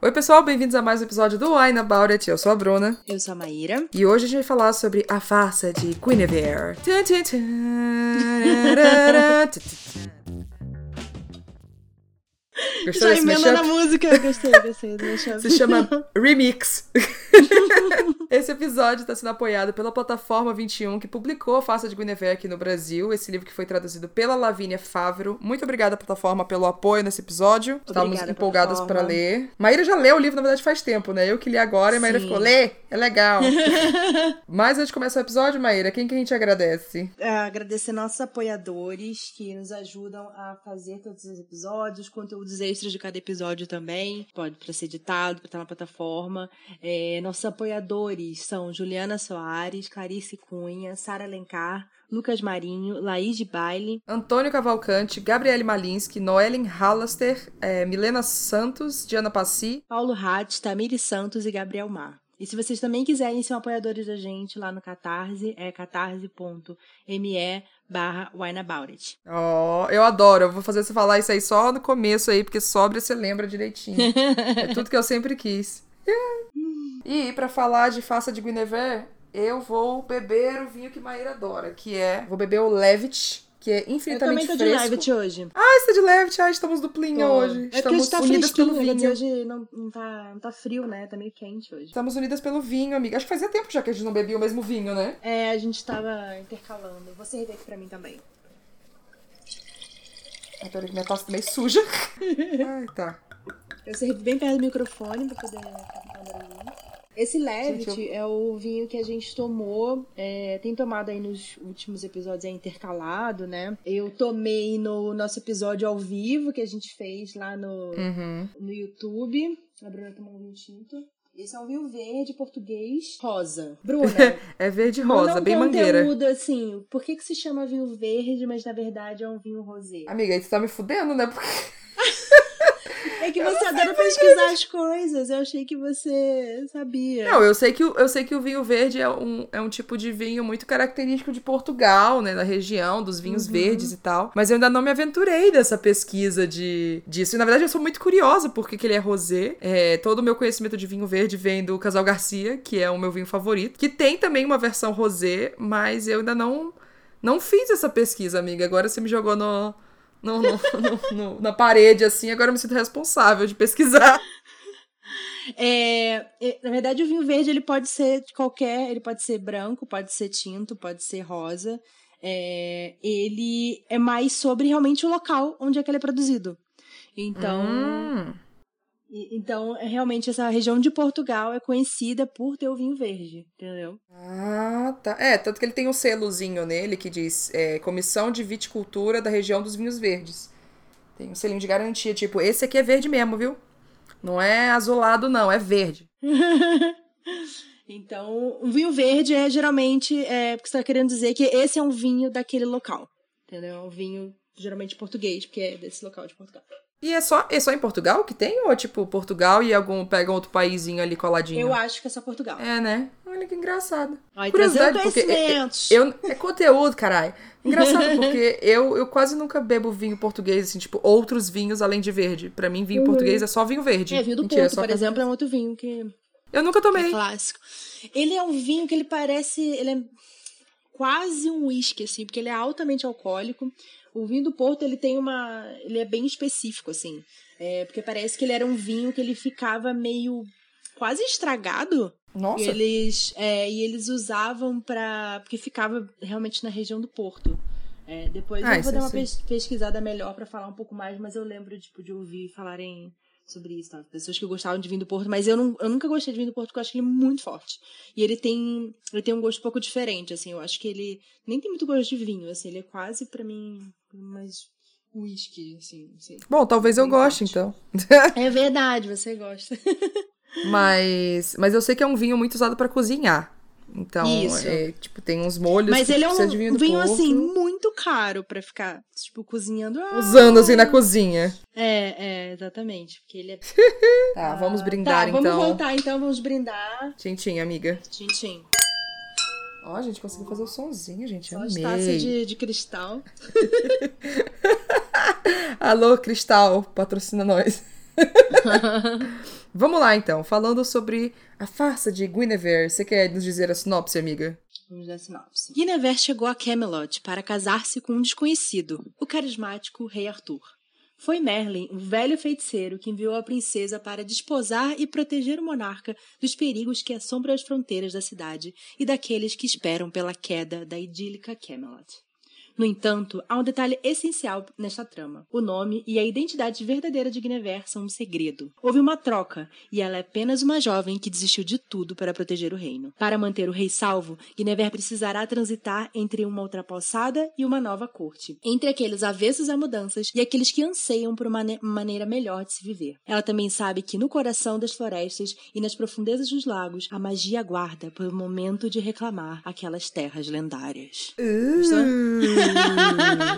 Oi, pessoal, bem-vindos a mais um episódio do Wine About It. Eu sou a Bruna. Eu sou a Maíra. E hoje a gente vai falar sobre a farsa de Guinevere. Gostou Já emenda na música. Gostei, gostei. Se chama Remix. Esse episódio está sendo apoiado pela Plataforma 21, que publicou a Farsa de Guinevere aqui no Brasil. Esse livro que foi traduzido pela Lavínia Favro. Muito obrigada, plataforma, pelo apoio nesse episódio. Estávamos empolgadas para ler. Maíra já leu o livro, na verdade, faz tempo, né? Eu que li agora e Maíra ficou, lê, é legal. Mas antes de começar o episódio, Maíra, quem que a gente agradece? É, agradecer nossos apoiadores que nos ajudam a fazer todos os episódios, conteúdos extras de cada episódio também. Pode para ser editado, para estar na plataforma. É, nossos apoiadores são Juliana Soares, Clarice Cunha, Sara Alencar, Lucas Marinho, Laís de Baile, Antônio Cavalcante, Gabriele Malinsky, Noellen Hallaster, é, Milena Santos, Diana Passi, Paulo Hatz, Tamiri Santos e Gabriel Mar. E se vocês também quiserem ser apoiadores da gente lá no Catarse, é catarse.me barra wineaboutit. Oh, eu adoro. Eu vou fazer você falar isso aí só no começo aí, porque sobre você lembra direitinho. é tudo que eu sempre quis. E para falar de faça de Guinevere, eu vou beber o vinho que Maíra adora, que é, vou beber o Levitt, que é infinitamente fresco. Eu também tô de Levitt hoje. Ah, você tá de Levitt? Ah, estamos duplinha Pô. hoje. É estamos tá unidas pelo vinho. Hoje não, não, tá, não tá frio, né? Tá meio quente hoje. Estamos unidas pelo vinho, amiga. Acho que fazia tempo já que a gente não bebia o mesmo vinho, né? É, a gente tava intercalando. Vou servir aqui pra mim também. Ah, peraí que minha taça tá meio suja. Ai, tá. Eu servi bem perto do microfone pra poder captar o barulhinho. Esse Levitt eu... é o vinho que a gente tomou, é, tem tomado aí nos últimos episódios, é intercalado, né? Eu tomei no nosso episódio ao vivo que a gente fez lá no, uhum. no YouTube. A Bruna tomou um vinho tinto. Esse é um vinho verde português rosa. Bruna. é verde rosa, bem mangueira. conteúdo assim. Por que, que se chama vinho verde, mas na verdade é um vinho rosé? Amiga, aí você tá me fudendo, né? Porque. É que você adora pesquisar as coisas. Eu achei que você sabia. Não, eu sei que, eu sei que o vinho verde é um, é um tipo de vinho muito característico de Portugal, né? Da região, dos vinhos uhum. verdes e tal. Mas eu ainda não me aventurei nessa pesquisa de, disso. E na verdade eu sou muito curiosa porque que ele é rosé. É, todo o meu conhecimento de vinho verde vem do Casal Garcia, que é o meu vinho favorito. Que tem também uma versão rosé, mas eu ainda não, não fiz essa pesquisa, amiga. Agora você me jogou no no, no, no, na parede, assim, agora eu me sinto responsável de pesquisar. É, é, na verdade, o vinho verde ele pode ser de qualquer, ele pode ser branco, pode ser tinto, pode ser rosa. É, ele é mais sobre realmente o local onde é que ele é produzido. Então, hum. Então, é, realmente, essa região de Portugal é conhecida por ter o vinho verde, entendeu? Ah, tá. É, tanto que ele tem um selozinho nele que diz é, Comissão de Viticultura da região dos vinhos verdes. Tem um selinho de garantia, tipo, esse aqui é verde mesmo, viu? Não é azulado, não, é verde. então, o vinho verde é geralmente, é, porque você está querendo dizer que esse é um vinho daquele local, entendeu? É um vinho geralmente português, porque é desse local de Portugal. E é só, é só em Portugal que tem? Ou é tipo Portugal e algum pega outro paísinho ali coladinho? Eu acho que é só Portugal. É, né? Olha que engraçado. Ai, Curiosidade, porque é, é, eu, é conteúdo, caralho. Engraçado, porque eu, eu quase nunca bebo vinho português, assim, tipo, outros vinhos além de verde. Para mim, vinho uhum. português é só vinho verde. É, vinho do Mentira, Porto, por exemplo, é um outro vinho que. Eu nunca tomei. É clássico. Ele é um vinho que ele parece. Ele é quase um uísque, assim, porque ele é altamente alcoólico. O vinho do Porto, ele tem uma. Ele é bem específico, assim. É, porque parece que ele era um vinho que ele ficava meio quase estragado. Nossa. E eles, é, e eles usavam para Porque ficava realmente na região do Porto. É, depois ah, eu vou dar uma pesquisada melhor para falar um pouco mais, mas eu lembro tipo, de ouvir falarem sobre isso, tá? Pessoas que gostavam de vinho do Porto, mas eu, não, eu nunca gostei de vinho do Porto porque eu acho ele muito forte. E ele tem, ele tem um gosto um pouco diferente, assim. Eu acho que ele nem tem muito gosto de vinho, assim. Ele é quase, para mim, mais whisky, assim, não sei. Bom, talvez eu goste, então. é verdade, você gosta. mas, mas eu sei que é um vinho muito usado para cozinhar. Então, é, tipo, tem uns molhos. Mas ele é um vinho, vinho assim, muito caro pra ficar, tipo, cozinhando. Ah, Usando assim na cozinha. É, é, exatamente. Porque ele é. tá, vamos brindar tá, então. Vamos voltar então, vamos brindar. Tintim, amiga. Tintim. Ó, a gente conseguiu fazer o sonzinho, gente. Só Amei. de, de cristal. Alô, Cristal, patrocina nós. Vamos lá então, falando sobre a farsa de Guinevere. Você quer nos dizer a sinopse, amiga? Vamos dar a sinopse. Guinevere chegou a Camelot para casar-se com um desconhecido, o carismático rei Arthur. Foi Merlin, o velho feiticeiro, que enviou a princesa para desposar e proteger o monarca dos perigos que assombram as fronteiras da cidade e daqueles que esperam pela queda da idílica Camelot. No entanto, há um detalhe essencial nesta trama. O nome e a identidade verdadeira de Guinevere são um segredo. Houve uma troca, e ela é apenas uma jovem que desistiu de tudo para proteger o reino. Para manter o rei salvo, Guinevere precisará transitar entre uma ultrapassada e uma nova corte, entre aqueles avessos a mudanças e aqueles que anseiam por uma maneira melhor de se viver. Ela também sabe que no coração das florestas e nas profundezas dos lagos, a magia aguarda por um momento de reclamar aquelas terras lendárias. Uh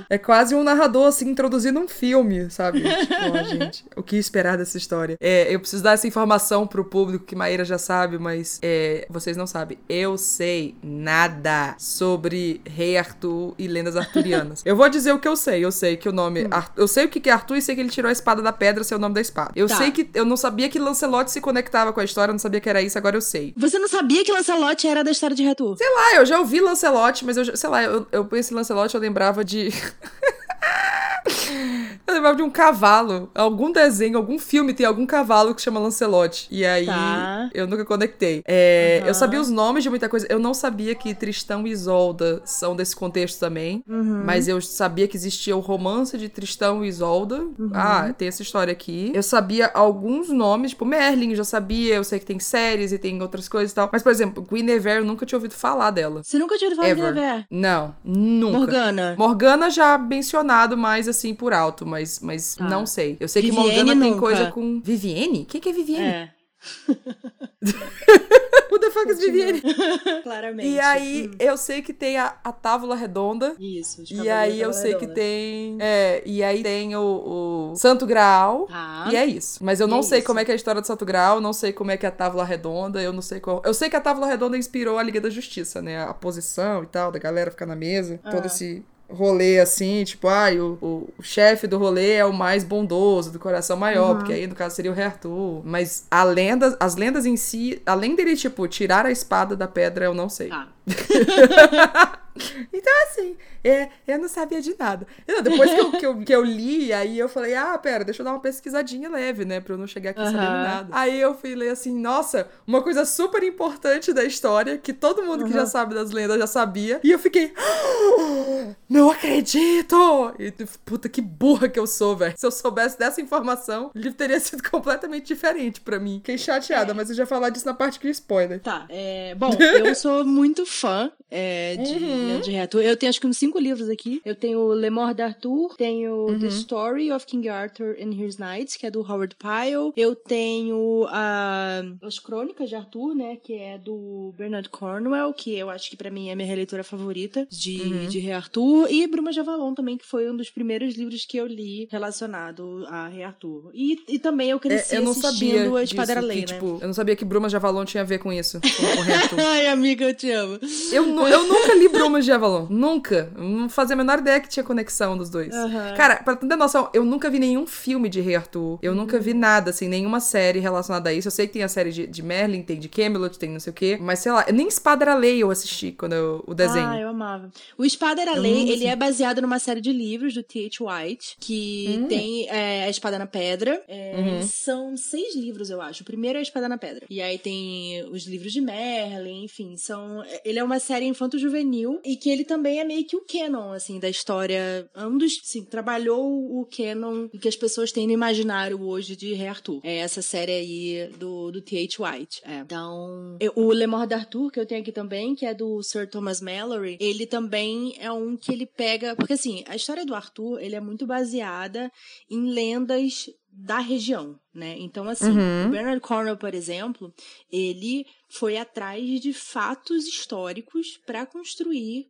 é quase um narrador, assim, introduzindo um filme, sabe? Tipo, ó, gente, o que esperar dessa história? É, eu preciso dar essa informação pro público que Maíra já sabe, mas é, vocês não sabem. Eu sei nada sobre Rei Arthur e lendas arturianas. Eu vou dizer o que eu sei. Eu sei que o nome. Hum. Eu sei o que é Arthur e sei que ele tirou a espada da pedra, ser o nome da espada. Eu tá. sei que. Eu não sabia que Lancelot se conectava com a história, eu não sabia que era isso, agora eu sei. Você não sabia que Lancelot era da história de Arthur? Sei lá, eu já ouvi Lancelot, mas eu, sei lá, eu, eu penso em Lancelot, eu lembrava de. Eu lembrava de um cavalo. Algum desenho, algum filme tem algum cavalo que chama Lancelot. E aí tá. eu nunca conectei. É, uhum. Eu sabia os nomes de muita coisa. Eu não sabia que Tristão e Isolda são desse contexto também. Uhum. Mas eu sabia que existia o romance de Tristão e Isolda. Uhum. Ah, tem essa história aqui. Eu sabia alguns nomes, tipo Merlin, já sabia. Eu sei que tem séries e tem outras coisas e tal. Mas, por exemplo, Guinevere, eu nunca tinha ouvido falar dela. Você nunca tinha ouvido falar Ever. de Guinevere? Não, nunca. Morgana. Morgana já mencionado assim por alto, mas, mas ah. não sei. Eu sei Vivienne que Morgana nunca. tem coisa com. Vivienne? O que, que é Vivienne? É. Who the fuck is Vivienne? Claramente. E aí, hum. eu sei que tem a, a tábua redonda. Isso, E aí, eu sei redonda. que tem. É, e aí tem o, o Santo Graal. Ah. E é isso. Mas eu não é sei isso. como é que é a história do Santo Graal, não sei como é que é a tábua redonda, eu não sei qual. Eu sei que a tábua redonda inspirou a Liga da Justiça, né? A posição e tal, da galera ficar na mesa, ah. todo esse rolê assim, tipo, ah, o, o, o chefe do rolê é o mais bondoso, do coração maior, uhum. porque aí no caso seria o rei Arthur. Mas a lenda, as lendas em si, além dele, tipo, tirar a espada da pedra, eu não sei. Ah. então, assim, é, eu não sabia de nada. depois que eu, que, eu, que eu li, aí eu falei, ah, pera, deixa eu dar uma pesquisadinha leve, né? Pra eu não chegar aqui uhum. sabendo nada. Aí eu fui ler assim, nossa, uma coisa super importante da história, que todo mundo uhum. que já sabe das lendas já sabia. E eu fiquei, oh, não acredito! E, puta, que burra que eu sou, velho. Se eu soubesse dessa informação, o livro teria sido completamente diferente pra mim. Fiquei chateada, é. mas eu já falar disso na parte que spoiler. Tá, é, bom, eu sou muito fã é, de, uhum. de Arthur. Eu tenho acho que uns cinco livros aqui. Eu tenho Le Mort d'Arthur, tenho uhum. The Story of King Arthur and His Knights, que é do Howard Pyle. Eu tenho uh, As Crônicas de Arthur, né, que é do Bernard Cornwell, que eu acho que para mim é a minha releitura favorita de, uhum. de Rei Arthur. E Bruma de Avalon também, que foi um dos primeiros livros que eu li relacionado a Rei Arthur. E, e também eu cresci é, eu não assistindo A Espada Era Lei, né? Tipo, eu não sabia que Bruma de Avalon tinha a ver com isso, com, com Rei Arthur. Ai, amiga, eu te amo. Eu, eu nunca li Brumas de Avalon. Nunca. Não fazia a menor ideia que tinha conexão dos dois. Uhum. Cara, pra ter noção, eu nunca vi nenhum filme de Rei Arthur. Eu uhum. nunca vi nada, assim, nenhuma série relacionada a isso. Eu sei que tem a série de, de Merlin, tem de Camelot, tem não sei o quê. Mas sei lá, nem Espada Lei eu assisti quando eu, o desenho. Ah, eu amava. O Espada era Lei, ele é baseado numa série de livros do T.H. White, que hum. tem é, a Espada na Pedra. É, uhum. São seis livros, eu acho. O primeiro é a Espada na Pedra. E aí tem os livros de Merlin, enfim, são. Ele é uma série infanto-juvenil e que ele também é meio que o canon, assim, da história. Um dos, sim, trabalhou o canon que as pessoas têm no imaginário hoje de Rei Arthur. É essa série aí do, do T.H. White. É. Então, eu, o Le Mort d'Arthur, que eu tenho aqui também, que é do Sir Thomas Mallory, ele também é um que ele pega. Porque assim, a história do Arthur, ele é muito baseada em lendas da região, né? Então, assim, uhum. o Bernard Cornwell, por exemplo, ele foi atrás de fatos históricos para construir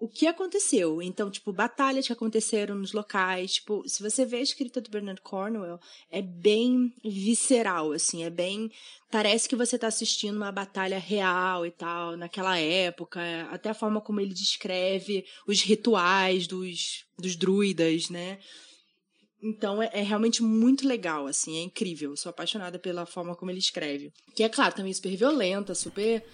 o que aconteceu. Então, tipo, batalhas que aconteceram nos locais. Tipo, se você vê a escrita do Bernard Cornwell, é bem visceral, assim, é bem. Parece que você está assistindo uma batalha real e tal, naquela época. Até a forma como ele descreve os rituais dos, dos druidas, né? Então é, é, realmente muito legal, assim, é incrível. Eu sou apaixonada pela forma como ele escreve. Que é claro, também super violenta, super.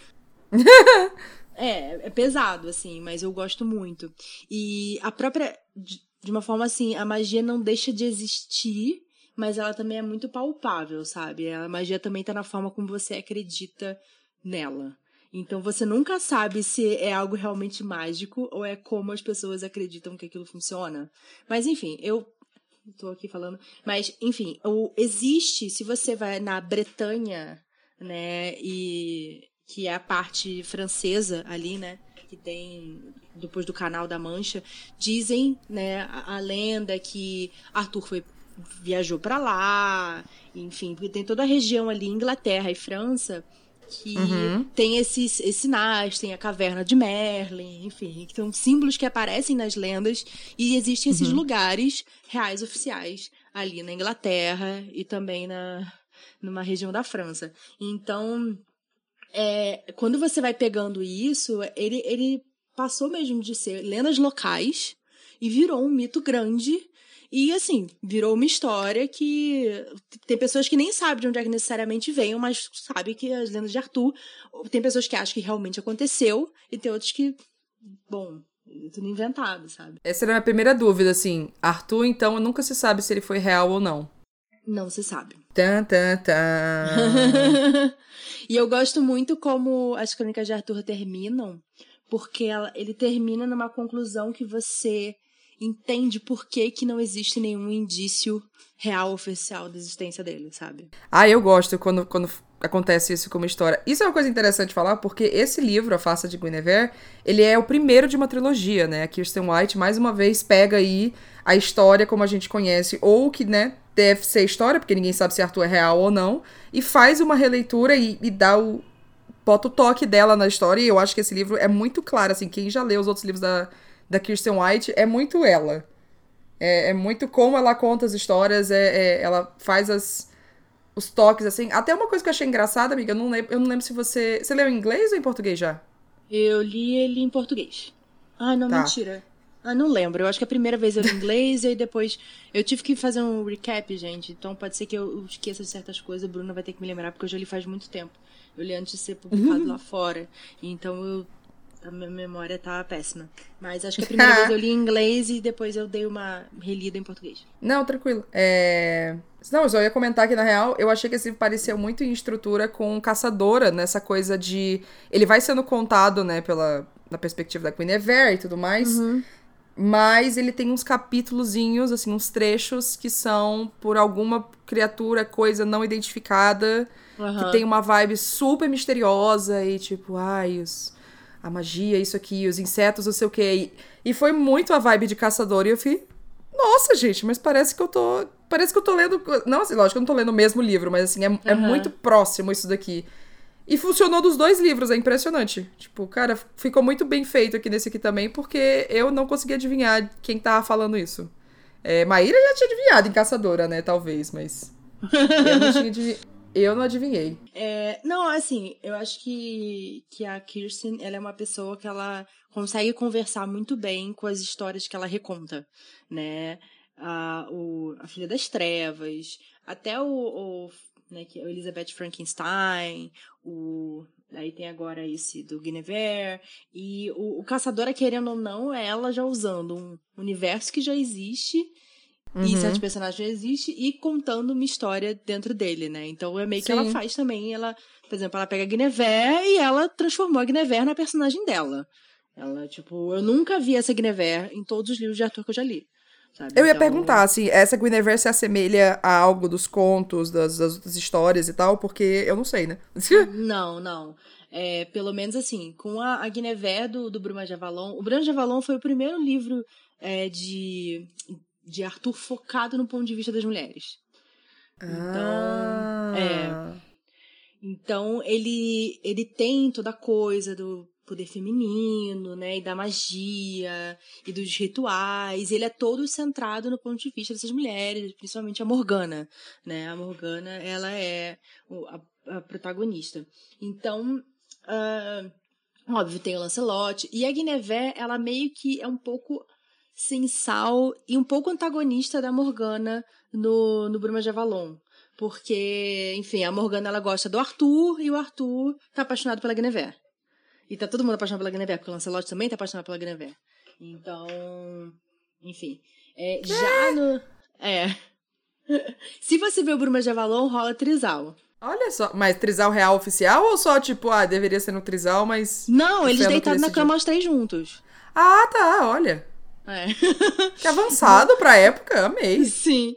é, é pesado, assim, mas eu gosto muito. E a própria. De, de uma forma assim, a magia não deixa de existir, mas ela também é muito palpável, sabe? A magia também tá na forma como você acredita nela. Então você nunca sabe se é algo realmente mágico ou é como as pessoas acreditam que aquilo funciona. Mas enfim, eu tô aqui falando. Mas, enfim, o, existe, se você vai na Bretanha, né, e que é a parte francesa ali, né, que tem depois do Canal da Mancha, dizem, né, a, a lenda que Arthur foi viajou para lá, enfim, porque tem toda a região ali, Inglaterra e França, que uhum. tem esses, esses sinais, tem a caverna de Merlin, enfim, que são símbolos que aparecem nas lendas e existem esses uhum. lugares reais oficiais ali na Inglaterra e também na numa região da França. Então, é, quando você vai pegando isso, ele, ele passou mesmo de ser lendas locais e virou um mito grande e assim, virou uma história que tem pessoas que nem sabem de onde é que necessariamente veio, mas sabe que as lendas de Arthur. Tem pessoas que acham que realmente aconteceu, e tem outros que, bom, tudo inventado, sabe? Essa era a minha primeira dúvida, assim. Arthur, então, nunca se sabe se ele foi real ou não. Não se sabe. Tan, tan, tan. e eu gosto muito como as crônicas de Arthur terminam, porque ela, ele termina numa conclusão que você entende por que, que não existe nenhum indício real oficial da existência dele, sabe? Ah, eu gosto quando, quando acontece isso com uma história. Isso é uma coisa interessante falar, porque esse livro, A Faça de Guinevere, ele é o primeiro de uma trilogia, né? A Kirsten White, mais uma vez, pega aí a história como a gente conhece, ou que, né, deve ser história, porque ninguém sabe se Arthur é real ou não, e faz uma releitura e, e dá o... bota o toque dela na história, e eu acho que esse livro é muito claro, assim, quem já leu os outros livros da da Kirsten White é muito ela. É, é muito como ela conta as histórias, é, é, ela faz as, os toques, assim. Até uma coisa que eu achei engraçada, amiga, eu não, lembro, eu não lembro se você. Você leu em inglês ou em português já? Eu li ele em português. Ah, não, tá. mentira. Ah, não lembro. Eu acho que a primeira vez eu li em inglês e aí depois. Eu tive que fazer um recap, gente. Então pode ser que eu esqueça de certas coisas. A Bruna vai ter que me lembrar, porque eu já li faz muito tempo. Eu li antes de ser publicado uhum. lá fora. Então eu a minha memória tá péssima. Mas acho que a primeira vez eu li em inglês e depois eu dei uma relida em português. Não, tranquilo. É... Não, eu só ia comentar que, na real, eu achei que esse pareceu muito em estrutura com Caçadora, nessa coisa de... Ele vai sendo contado, né, pela na perspectiva da Guinevere e tudo mais, uhum. mas ele tem uns capítulozinhos, assim, uns trechos que são por alguma criatura, coisa não identificada, uhum. que tem uma vibe super misteriosa e tipo, ai, os a magia, isso aqui, os insetos, não sei o quê. E, e foi muito a vibe de caçador. E eu fui, nossa, gente, mas parece que eu tô. Parece que eu tô lendo. Não, assim, lógico, eu não tô lendo o mesmo livro, mas assim, é, uhum. é muito próximo isso daqui. E funcionou dos dois livros, é impressionante. Tipo, cara, ficou muito bem feito aqui nesse aqui também, porque eu não consegui adivinhar quem tava falando isso. É, Maíra já tinha adivinhado em Caçadora, né? Talvez, mas. eu não tinha eu não adivinhei. É, não, assim, eu acho que, que a Kirsten, ela é uma pessoa que ela consegue conversar muito bem com as histórias que ela reconta, né? A, o, a Filha das Trevas, até o, o né, que é Elizabeth Frankenstein, o aí tem agora esse do Guinevere, e o, o Caçadora, querendo ou não, é ela já usando um universo que já existe Uhum. E certos personagens existem e contando uma história dentro dele, né? Então é meio Sim. que ela faz também. Ela, por exemplo, ela pega a Guinevere e ela transformou a Guinevere na personagem dela. Ela, tipo, eu nunca vi essa Guinevere em todos os livros de Arthur que eu já li. Sabe? Eu ia então... perguntar, assim, essa Guinevere se assemelha a algo dos contos, das, das outras histórias e tal, porque eu não sei, né? não, não. É, pelo menos assim, com a, a Guinevere do, do Bruma de Avalon. O Bruma de Avalon foi o primeiro livro é, de, de Arthur focado no ponto de vista das mulheres. Então, ah. é. Então ele ele tem toda a coisa do poder feminino, né, e da magia e dos rituais. Ele é todo centrado no ponto de vista dessas mulheres, principalmente a Morgana, né? A Morgana, ela é a, a protagonista. Então, uh, óbvio, tem o Lancelot e a Guinevere, ela meio que é um pouco sem sal e um pouco antagonista da Morgana no, no Bruma de Avalon. Porque, enfim, a Morgana ela gosta do Arthur e o Arthur tá apaixonado pela Guinevere. E tá todo mundo apaixonado pela Guinevere, porque o Lancelot também tá apaixonado pela Guinevere. Então, enfim. É, já no. É. Se você vê o Bruma de Avalon, rola trisal. Olha só, mas trisal real oficial ou só tipo, ah, deveria ser no trisal, mas. Não, eles deitaram na cama os três juntos. Ah, tá, olha. É. Que avançado pra época, amei. Sim.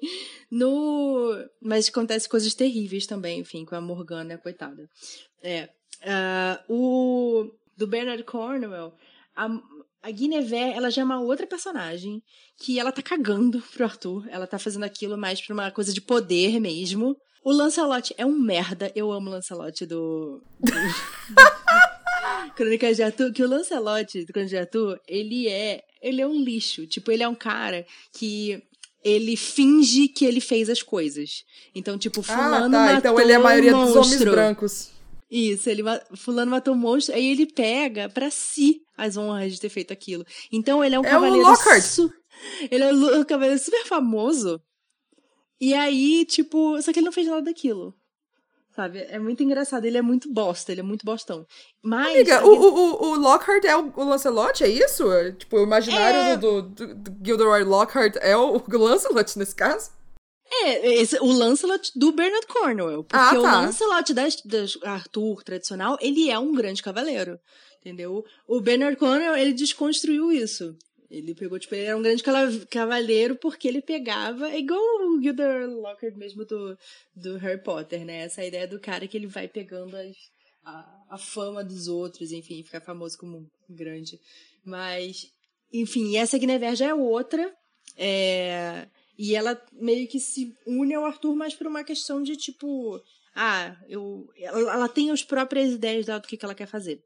No... Mas acontece coisas terríveis também, enfim, com a Morgana, coitada. É. Uh, o... Do Bernard Cornwell, a, a Guinevere, ela já é uma outra personagem que ela tá cagando pro Arthur. Ela tá fazendo aquilo mais pra uma coisa de poder mesmo. O Lancelot é um merda. Eu amo o Lancelot do... do... Crônicas de Arthur, que o Lancelot do Crônicas de Arthur, ele é, ele é um lixo. Tipo, ele é um cara que ele finge que ele fez as coisas. Então, tipo, fulano ah, tá. matou Então ele é a maioria um dos homens brancos. Isso, ele fulano matou um monstro, aí ele pega para si as honras de ter feito aquilo. Então ele é um é cavaleiro. O su... Ele é um cavaleiro super famoso. E aí, tipo, só que ele não fez nada daquilo. Sabe? É muito engraçado. Ele é muito bosta, ele é muito bostão. Mas. Amiga, o, o, o Lockhart é o, o Lancelot, é isso? Tipo, o imaginário é... do, do, do Gilderoy Lockhart é o, Lancelot nesse caso? É, esse, o Lancelot do Bernard Cornwell. Porque ah, tá. o Lancelot da, da Arthur tradicional, ele é um grande cavaleiro. Entendeu? O Bernard Cornwell, ele desconstruiu isso. Ele pegou, tipo, ele era um grande cavaleiro porque ele pegava, é igual o Gilderoy Lockhart mesmo do, do Harry Potter, né? Essa ideia do cara que ele vai pegando as, a, a fama dos outros, enfim, ficar famoso como um grande. Mas, enfim, essa Guinevere já é outra, é, e ela meio que se une ao Arthur mais por uma questão de, tipo, ah, eu, ela, ela tem as próprias ideias dela do que, que ela quer fazer.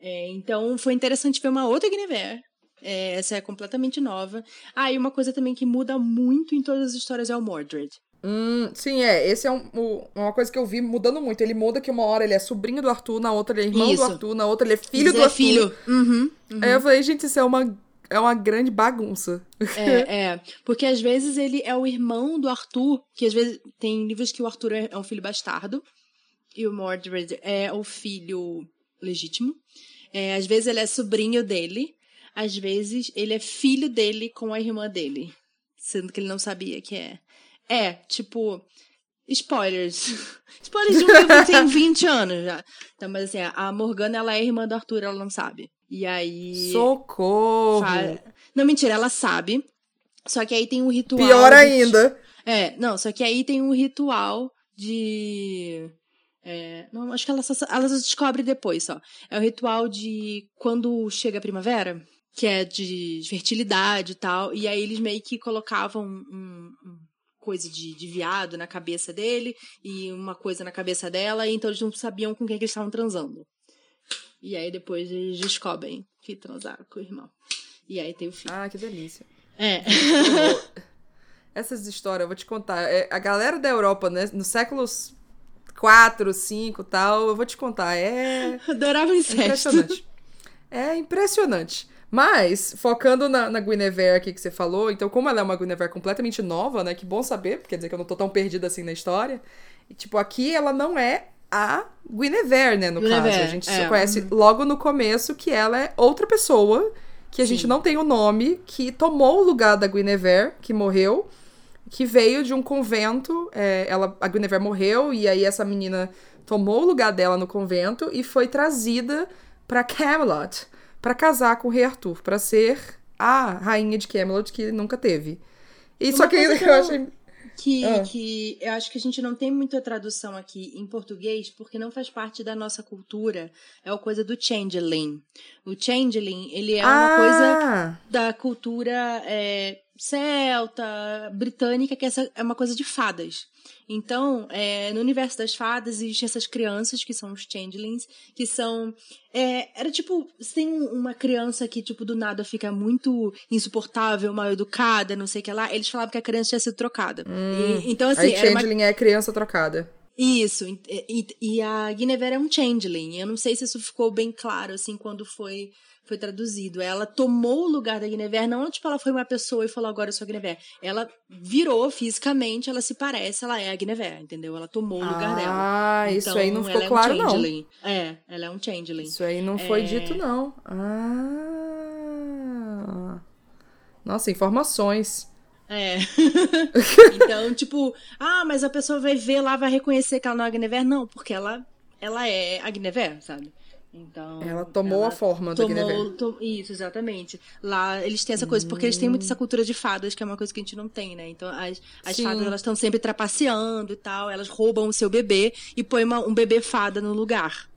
É, então foi interessante ver uma outra Guinevere é, essa é completamente nova. Ah, e uma coisa também que muda muito em todas as histórias é o Mordred. Hum, sim, é. Esse é um, um, uma coisa que eu vi mudando muito. Ele muda que uma hora ele é sobrinho do Arthur, na outra ele é irmão isso. do Arthur, na outra ele é filho do é Arthur. filho. Uhum, uhum. Aí eu falei, gente, isso é uma, é uma grande bagunça. É, é. Porque às vezes ele é o irmão do Arthur, que às vezes tem livros que o Arthur é, é um filho bastardo, e o Mordred é o filho legítimo. É, às vezes ele é sobrinho dele, às vezes ele é filho dele com a irmã dele, sendo que ele não sabia que é. É, tipo, spoilers. spoilers de um livro que tem 20 anos já. Então, mas assim, a Morgana, ela é irmã do Arthur, ela não sabe. E aí... Socorro! Não, mentira, ela sabe. Só que aí tem um ritual... Pior ainda! De... É, não, só que aí tem um ritual de... É, não, acho que ela só, ela só descobre depois só. É o ritual de quando chega a primavera que é de fertilidade e tal. E aí eles meio que colocavam um, um coisa de, de, viado na cabeça dele e uma coisa na cabeça dela, e então eles não sabiam com quem que eles estavam transando. E aí depois eles descobrem que transaram com o irmão. E aí tem o filho. Ah, que delícia. É. Essas histórias, eu vou te contar. É, a galera da Europa, né, nos séculos 4, 5 tal, eu vou te contar. É. Adorava incesto. impressionante. É impressionante. Mas, focando na, na Guinevere aqui que você falou, então, como ela é uma Guinevere completamente nova, né? Que bom saber, quer dizer que eu não tô tão perdida assim na história. E, tipo, aqui ela não é a Guinevere, né? No Guinevere, caso. A gente é. conhece logo no começo que ela é outra pessoa, que a Sim. gente não tem o nome, que tomou o lugar da Guinevere, que morreu, que veio de um convento. É, ela, a Guinevere morreu, e aí essa menina tomou o lugar dela no convento e foi trazida para Camelot para casar com o rei Arthur, para ser a rainha de Camelot que nunca teve. E Uma só que eu, eu achei que, ah. que eu acho que a gente não tem muita tradução aqui em português porque não faz parte da nossa cultura. É a coisa do changeling. O changeling, ele é uma ah. coisa da cultura é, celta, britânica, que essa é uma coisa de fadas. Então, é, no universo das fadas, existem essas crianças que são os changelings, que são. É, era tipo. Tem uma criança que, tipo, do nada fica muito insuportável, mal educada, não sei o que lá. Eles falavam que a criança tinha sido trocada. Hum, e, então, assim. Aí, changeling uma... é criança trocada. Isso, e, e, a Guinevere é um changeling. Eu não sei se isso ficou bem claro, assim, quando foi foi traduzido. Ela tomou o lugar da Guinevere, não tipo ela foi uma pessoa e falou agora eu sou a Guinevere. Ela virou fisicamente, ela se parece, ela é a Guinevere, entendeu? Ela tomou o lugar ah, dela. Ah, então, isso aí não ficou é claro um não. É, ela é um changeling. Isso aí não foi é... dito não. Ah. Nossa, informações. É. então, tipo, ah, mas a pessoa vai ver lá, vai reconhecer que ela não é a Guinevere? Não, porque ela, ela é a Guinevere, sabe? Então, ela tomou ela a forma tomou, da Guinevere. To, isso, exatamente. Lá eles têm essa coisa, porque eles têm muito essa cultura de fadas, que é uma coisa que a gente não tem, né? Então as, as fadas elas estão sempre trapaceando e tal, elas roubam o seu bebê e põem uma, um bebê fada no lugar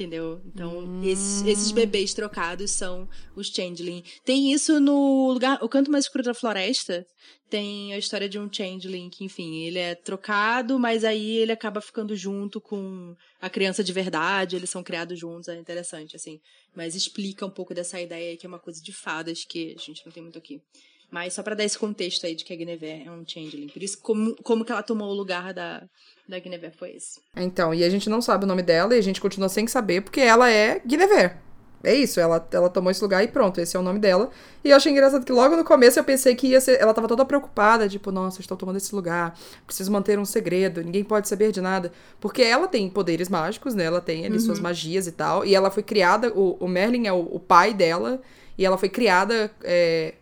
entendeu? Então, hum. esses, esses, bebês trocados são os changeling. Tem isso no lugar, o canto mais escuro da floresta, tem a história de um changeling que, enfim, ele é trocado, mas aí ele acaba ficando junto com a criança de verdade, eles são criados juntos, é interessante, assim. Mas explica um pouco dessa ideia que é uma coisa de fadas que a gente não tem muito aqui. Mas só para dar esse contexto aí de que a Guinevere é um changeling. Por isso, como, como que ela tomou o lugar da, da Guinevere foi esse. Então, e a gente não sabe o nome dela e a gente continua sem saber porque ela é Guinevere. É isso, ela, ela tomou esse lugar e pronto, esse é o nome dela. E eu achei engraçado que logo no começo eu pensei que ia ser. Ela tava toda preocupada, tipo, nossa, estou tomando esse lugar, preciso manter um segredo, ninguém pode saber de nada. Porque ela tem poderes mágicos, né? Ela tem ali uhum. suas magias e tal. E ela foi criada, o, o Merlin é o, o pai dela, e ela foi criada, é,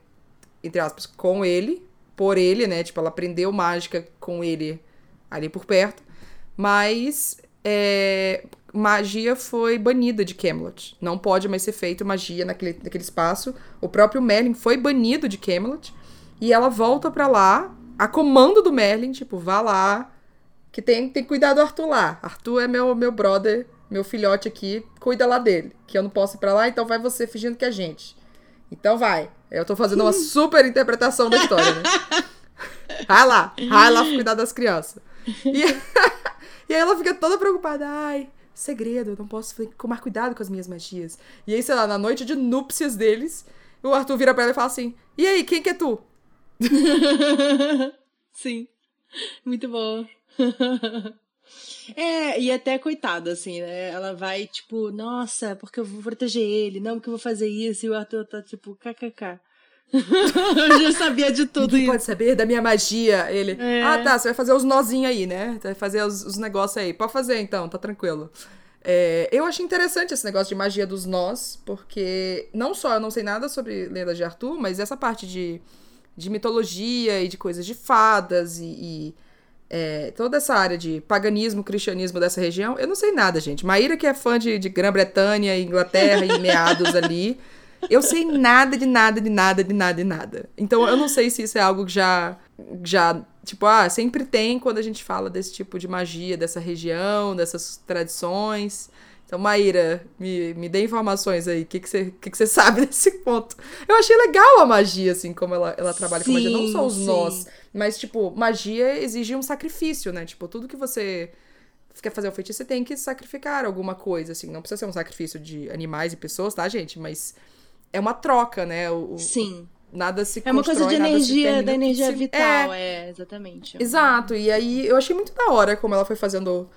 entre aspas, com ele, por ele, né? Tipo, ela aprendeu mágica com ele ali por perto. Mas é, magia foi banida de Camelot. Não pode mais ser feito magia naquele, naquele espaço. O próprio Merlin foi banido de Camelot. E ela volta para lá, a comando do Merlin, tipo, vá lá, que tem, tem que cuidar do Arthur lá. Arthur é meu, meu brother, meu filhote aqui, cuida lá dele. Que eu não posso ir pra lá, então vai você fingindo que é gente. Então vai. Eu tô fazendo uma super interpretação da história, né? Vai lá, vai lá cuidar das crianças. E, e aí ela fica toda preocupada. Ai, segredo, eu não posso tomar cuidado com as minhas magias. E aí, sei lá, na noite de núpcias deles, o Arthur vira pra ela e fala assim: E aí, quem que é tu? Sim. Muito bom. É, e até coitada, assim, né? Ela vai, tipo, nossa, porque eu vou proteger ele, não porque eu vou fazer isso, e o Arthur tá, tipo, kkk. eu já sabia de tudo Ninguém isso. pode saber da minha magia. Ele, é. ah, tá, você vai fazer os nozinhos aí, né? Vai fazer os, os negócios aí. Pode fazer então, tá tranquilo. É, eu achei interessante esse negócio de magia dos nós, porque não só eu não sei nada sobre Lenda de Arthur, mas essa parte de, de mitologia e de coisas de fadas e, e é, toda essa área de paganismo, cristianismo dessa região, eu não sei nada, gente. Maíra, que é fã de, de Grã-Bretanha, Inglaterra e meados ali. Eu sei nada de nada, de nada, de nada, de nada. Então eu não sei se isso é algo que já. já tipo, ah, sempre tem quando a gente fala desse tipo de magia, dessa região, dessas tradições. Então, Maíra, me, me dê informações aí. O que, que, você, que, que você sabe desse ponto? Eu achei legal a magia, assim, como ela, ela trabalha sim, com magia. Não só os sim. nós, mas, tipo, magia exige um sacrifício, né? Tipo, tudo que você quer fazer um feitiço, você tem que sacrificar alguma coisa, assim. Não precisa ser um sacrifício de animais e pessoas, tá, gente? Mas é uma troca, né? O, Sim. Nada se É uma coisa de energia, da energia se... vital, é, é, exatamente. Exato. E aí eu achei muito da hora como ela foi fazendo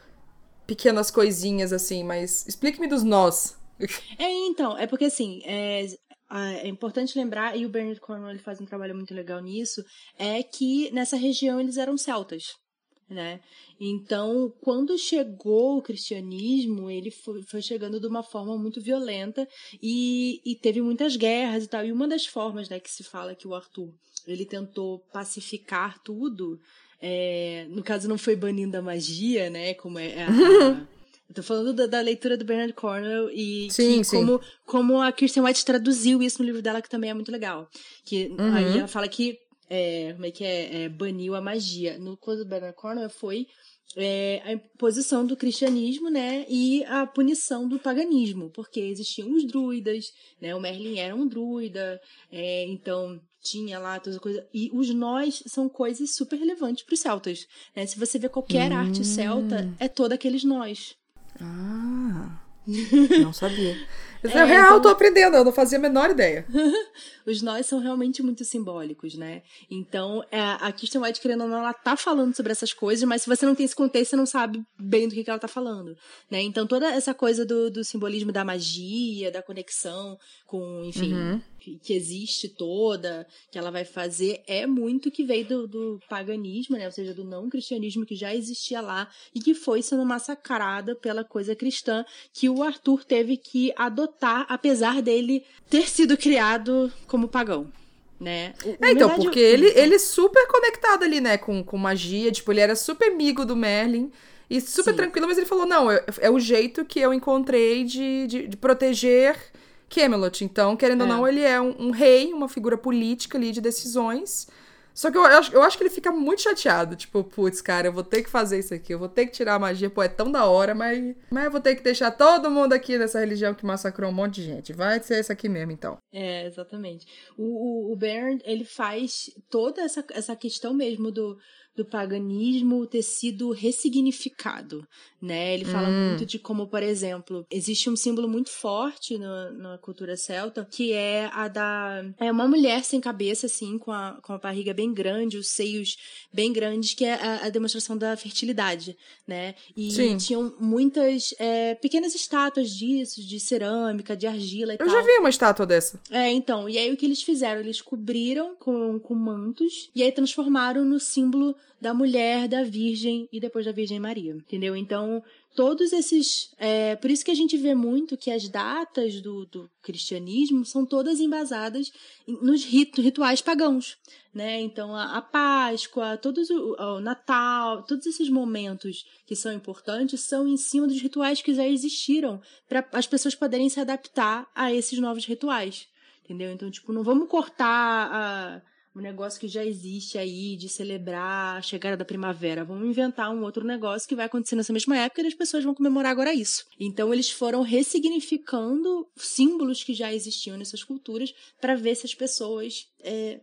pequenas coisinhas assim, mas explique-me dos nós. É, então, é porque assim, é, é importante lembrar, e o Bernard Cornwell ele faz um trabalho muito legal nisso, é que nessa região eles eram celtas né? Então, quando chegou o cristianismo, ele foi, foi chegando de uma forma muito violenta e, e, teve muitas guerras e tal. E uma das formas, né, que se fala que o Arthur ele tentou pacificar tudo, é, no caso não foi banindo a magia, né, como é a Tô falando da, da, leitura do Bernard Cornwell e sim, sim. Como, como a Kirsten White traduziu isso no livro dela, que também é muito legal. Que uhum. aí ela fala que é, como é que é, é, baniu a magia. No caso do Bernard Cornwell foi é, a imposição do cristianismo, né, e a punição do paganismo, porque existiam os druidas, né, o Merlin era um druida, é, então tinha lá toda coisa. E os nós são coisas super relevantes para os celtas. Né? Se você vê qualquer hum. arte celta, é toda aqueles nós. Ah, não sabia. É, é real, então... tô aprendendo, eu não fazia a menor ideia. Os nós são realmente muito simbólicos, né? Então, é, a Kirsten White, querendo ou não, ela tá falando sobre essas coisas, mas se você não tem esse contexto, você não sabe bem do que, que ela tá falando, né? Então, toda essa coisa do, do simbolismo da magia, da conexão com, enfim, uhum. Que, existe toda, que ela vai fazer, é muito que veio do, do paganismo, né? Ou seja, do não cristianismo que já existia lá e que foi sendo massacrada pela coisa cristã que o Arthur teve que adotar, apesar dele ter sido criado como pagão. Né? O, é, então, porque ele, ele super conectado ali, né, com, com magia, tipo, ele era super amigo do Merlin, e super Sim. tranquilo, mas ele falou: não, é, é, o jeito que eu encontrei de, de, de proteger Camelot. Então, querendo é. ou não, ele é um, um, rei, uma figura política ali de decisões. Só que eu, eu, acho, eu acho que ele fica muito chateado. Tipo, putz, cara, eu vou ter que fazer isso aqui. Eu vou ter que tirar a magia. Pô, é tão da hora, mas, mas eu vou ter que deixar todo mundo aqui dessa religião que massacrou um monte de gente. Vai ser isso aqui mesmo, então. É, exatamente. O, o, o Bern, ele faz toda essa, essa questão mesmo do do paganismo ter sido ressignificado, né? Ele fala hum. muito de como, por exemplo, existe um símbolo muito forte no, na cultura celta, que é a da... É uma mulher sem cabeça, assim, com a, com a barriga bem grande, os seios bem grandes, que é a, a demonstração da fertilidade, né? E Sim. tinham muitas é, pequenas estátuas disso, de cerâmica, de argila e Eu tal. já vi uma estátua dessa. É, então. E aí o que eles fizeram? Eles cobriram com, com mantos e aí transformaram no símbolo da mulher, da Virgem e depois da Virgem Maria, entendeu? Então, todos esses. É, por isso que a gente vê muito que as datas do, do cristianismo são todas embasadas nos rituais pagãos, né? Então, a, a Páscoa, todos o, o, Natal, todos esses momentos que são importantes são em cima dos rituais que já existiram, para as pessoas poderem se adaptar a esses novos rituais. Entendeu? Então, tipo, não vamos cortar a um negócio que já existe aí de celebrar a chegada da primavera. Vamos inventar um outro negócio que vai acontecer nessa mesma época e as pessoas vão comemorar agora isso. Então eles foram ressignificando símbolos que já existiam nessas culturas para ver se as pessoas é,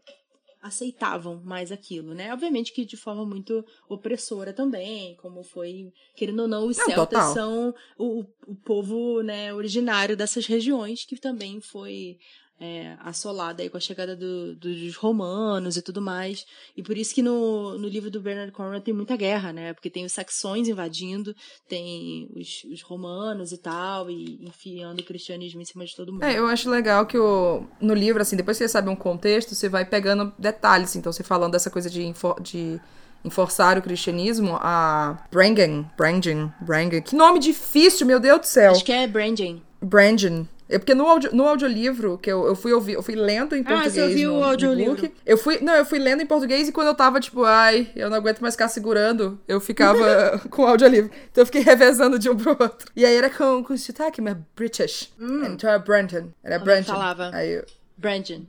aceitavam mais aquilo, né? Obviamente que de forma muito opressora também, como foi, querendo ou não, os não, celtas total. são o, o povo né, originário dessas regiões que também foi é, assolada aí com a chegada do, dos romanos e tudo mais. E por isso que no, no livro do Bernard Cornwell tem muita guerra, né? Porque tem os saxões invadindo, tem os, os romanos e tal, e enfiando o cristianismo em cima de todo mundo. É, eu acho legal que o, no livro, assim, depois que você sabe um contexto, você vai pegando detalhes. Então, você falando dessa coisa de, de enforçar o cristianismo, a Brangen, Brangen, Brangen, que nome difícil, meu Deus do céu. Acho que é Brangen. Brangen, é porque no, audio, no audiolivro, que eu, eu fui ouvir, eu fui lendo em português. Ah, você ouviu o audiolivro? Eu fui, não, eu fui lendo em português e quando eu tava, tipo, ai, eu não aguento mais ficar segurando, eu ficava com o audiolivro. Então eu fiquei revezando de um pro outro. E aí era com, com sotaque, mas British. Hum. Então era Brenton. Era Brenton. falava? Aí eu... Brandon.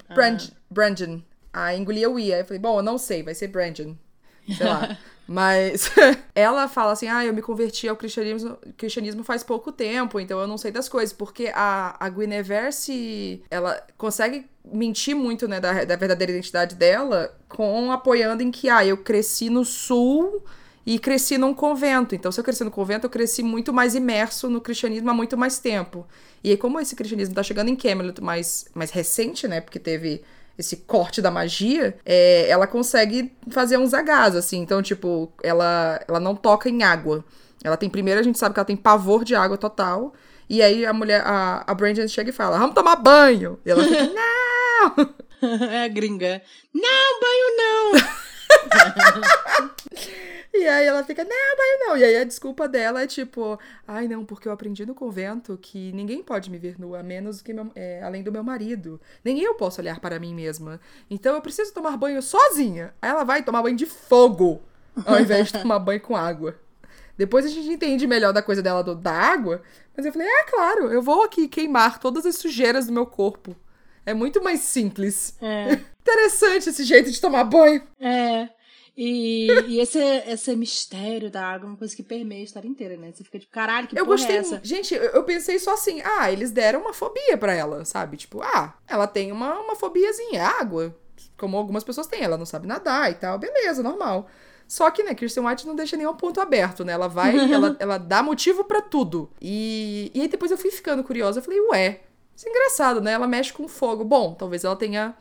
Brandon. Ah. Aí engolia o I. Aí eu falei, bom, eu não sei, vai ser Brandon. Sei lá. Mas ela fala assim: ah, eu me converti ao cristianismo, cristianismo faz pouco tempo, então eu não sei das coisas. Porque a, a Guinevere se. Ela consegue mentir muito, né, da, da verdadeira identidade dela, com apoiando em que, ah, eu cresci no sul e cresci num convento. Então, se eu cresci no convento, eu cresci muito mais imerso no cristianismo há muito mais tempo. E aí, como esse cristianismo tá chegando em Camelot mais, mais recente, né, porque teve esse corte da magia, é, ela consegue fazer uns agasos, assim. Então, tipo, ela, ela não toca em água. Ela tem, primeiro, a gente sabe que ela tem pavor de água total. E aí a mulher, a, a Brandon chega e fala: Vamos tomar banho. E ela fica: Não! É a gringa. Não, banho não! E aí ela fica, não, banho não. E aí a desculpa dela é tipo, ai não, porque eu aprendi no convento que ninguém pode me ver nua, menos que meu, é, além do meu marido. Nem eu posso olhar para mim mesma. Então eu preciso tomar banho sozinha. Aí ela vai tomar banho de fogo, ao invés de tomar banho com água. Depois a gente entende melhor da coisa dela do, da água. Mas eu falei, é claro, eu vou aqui queimar todas as sujeiras do meu corpo. É muito mais simples. É. Interessante esse jeito de tomar banho. É. E, e esse, esse mistério da água é uma coisa que permeia a história inteira, né? Você fica tipo, caralho, que eu porra é gostei, é essa? Gente, eu, eu, pensei só assim, ah, eles deram uma fobia para ela, sabe? Tipo, ah, ela tem uma, uma fobiazinha, água. Como algumas pessoas têm, ela não sabe nadar e tal, beleza, normal. Só que, né, Kirsten White não deixa nenhum ponto aberto, né? Ela vai, ela, ela dá motivo para tudo. E, e aí depois eu fui ficando curiosa, eu falei, ué, Isso é engraçado, né? Ela mexe com fogo. Bom, talvez ela tenha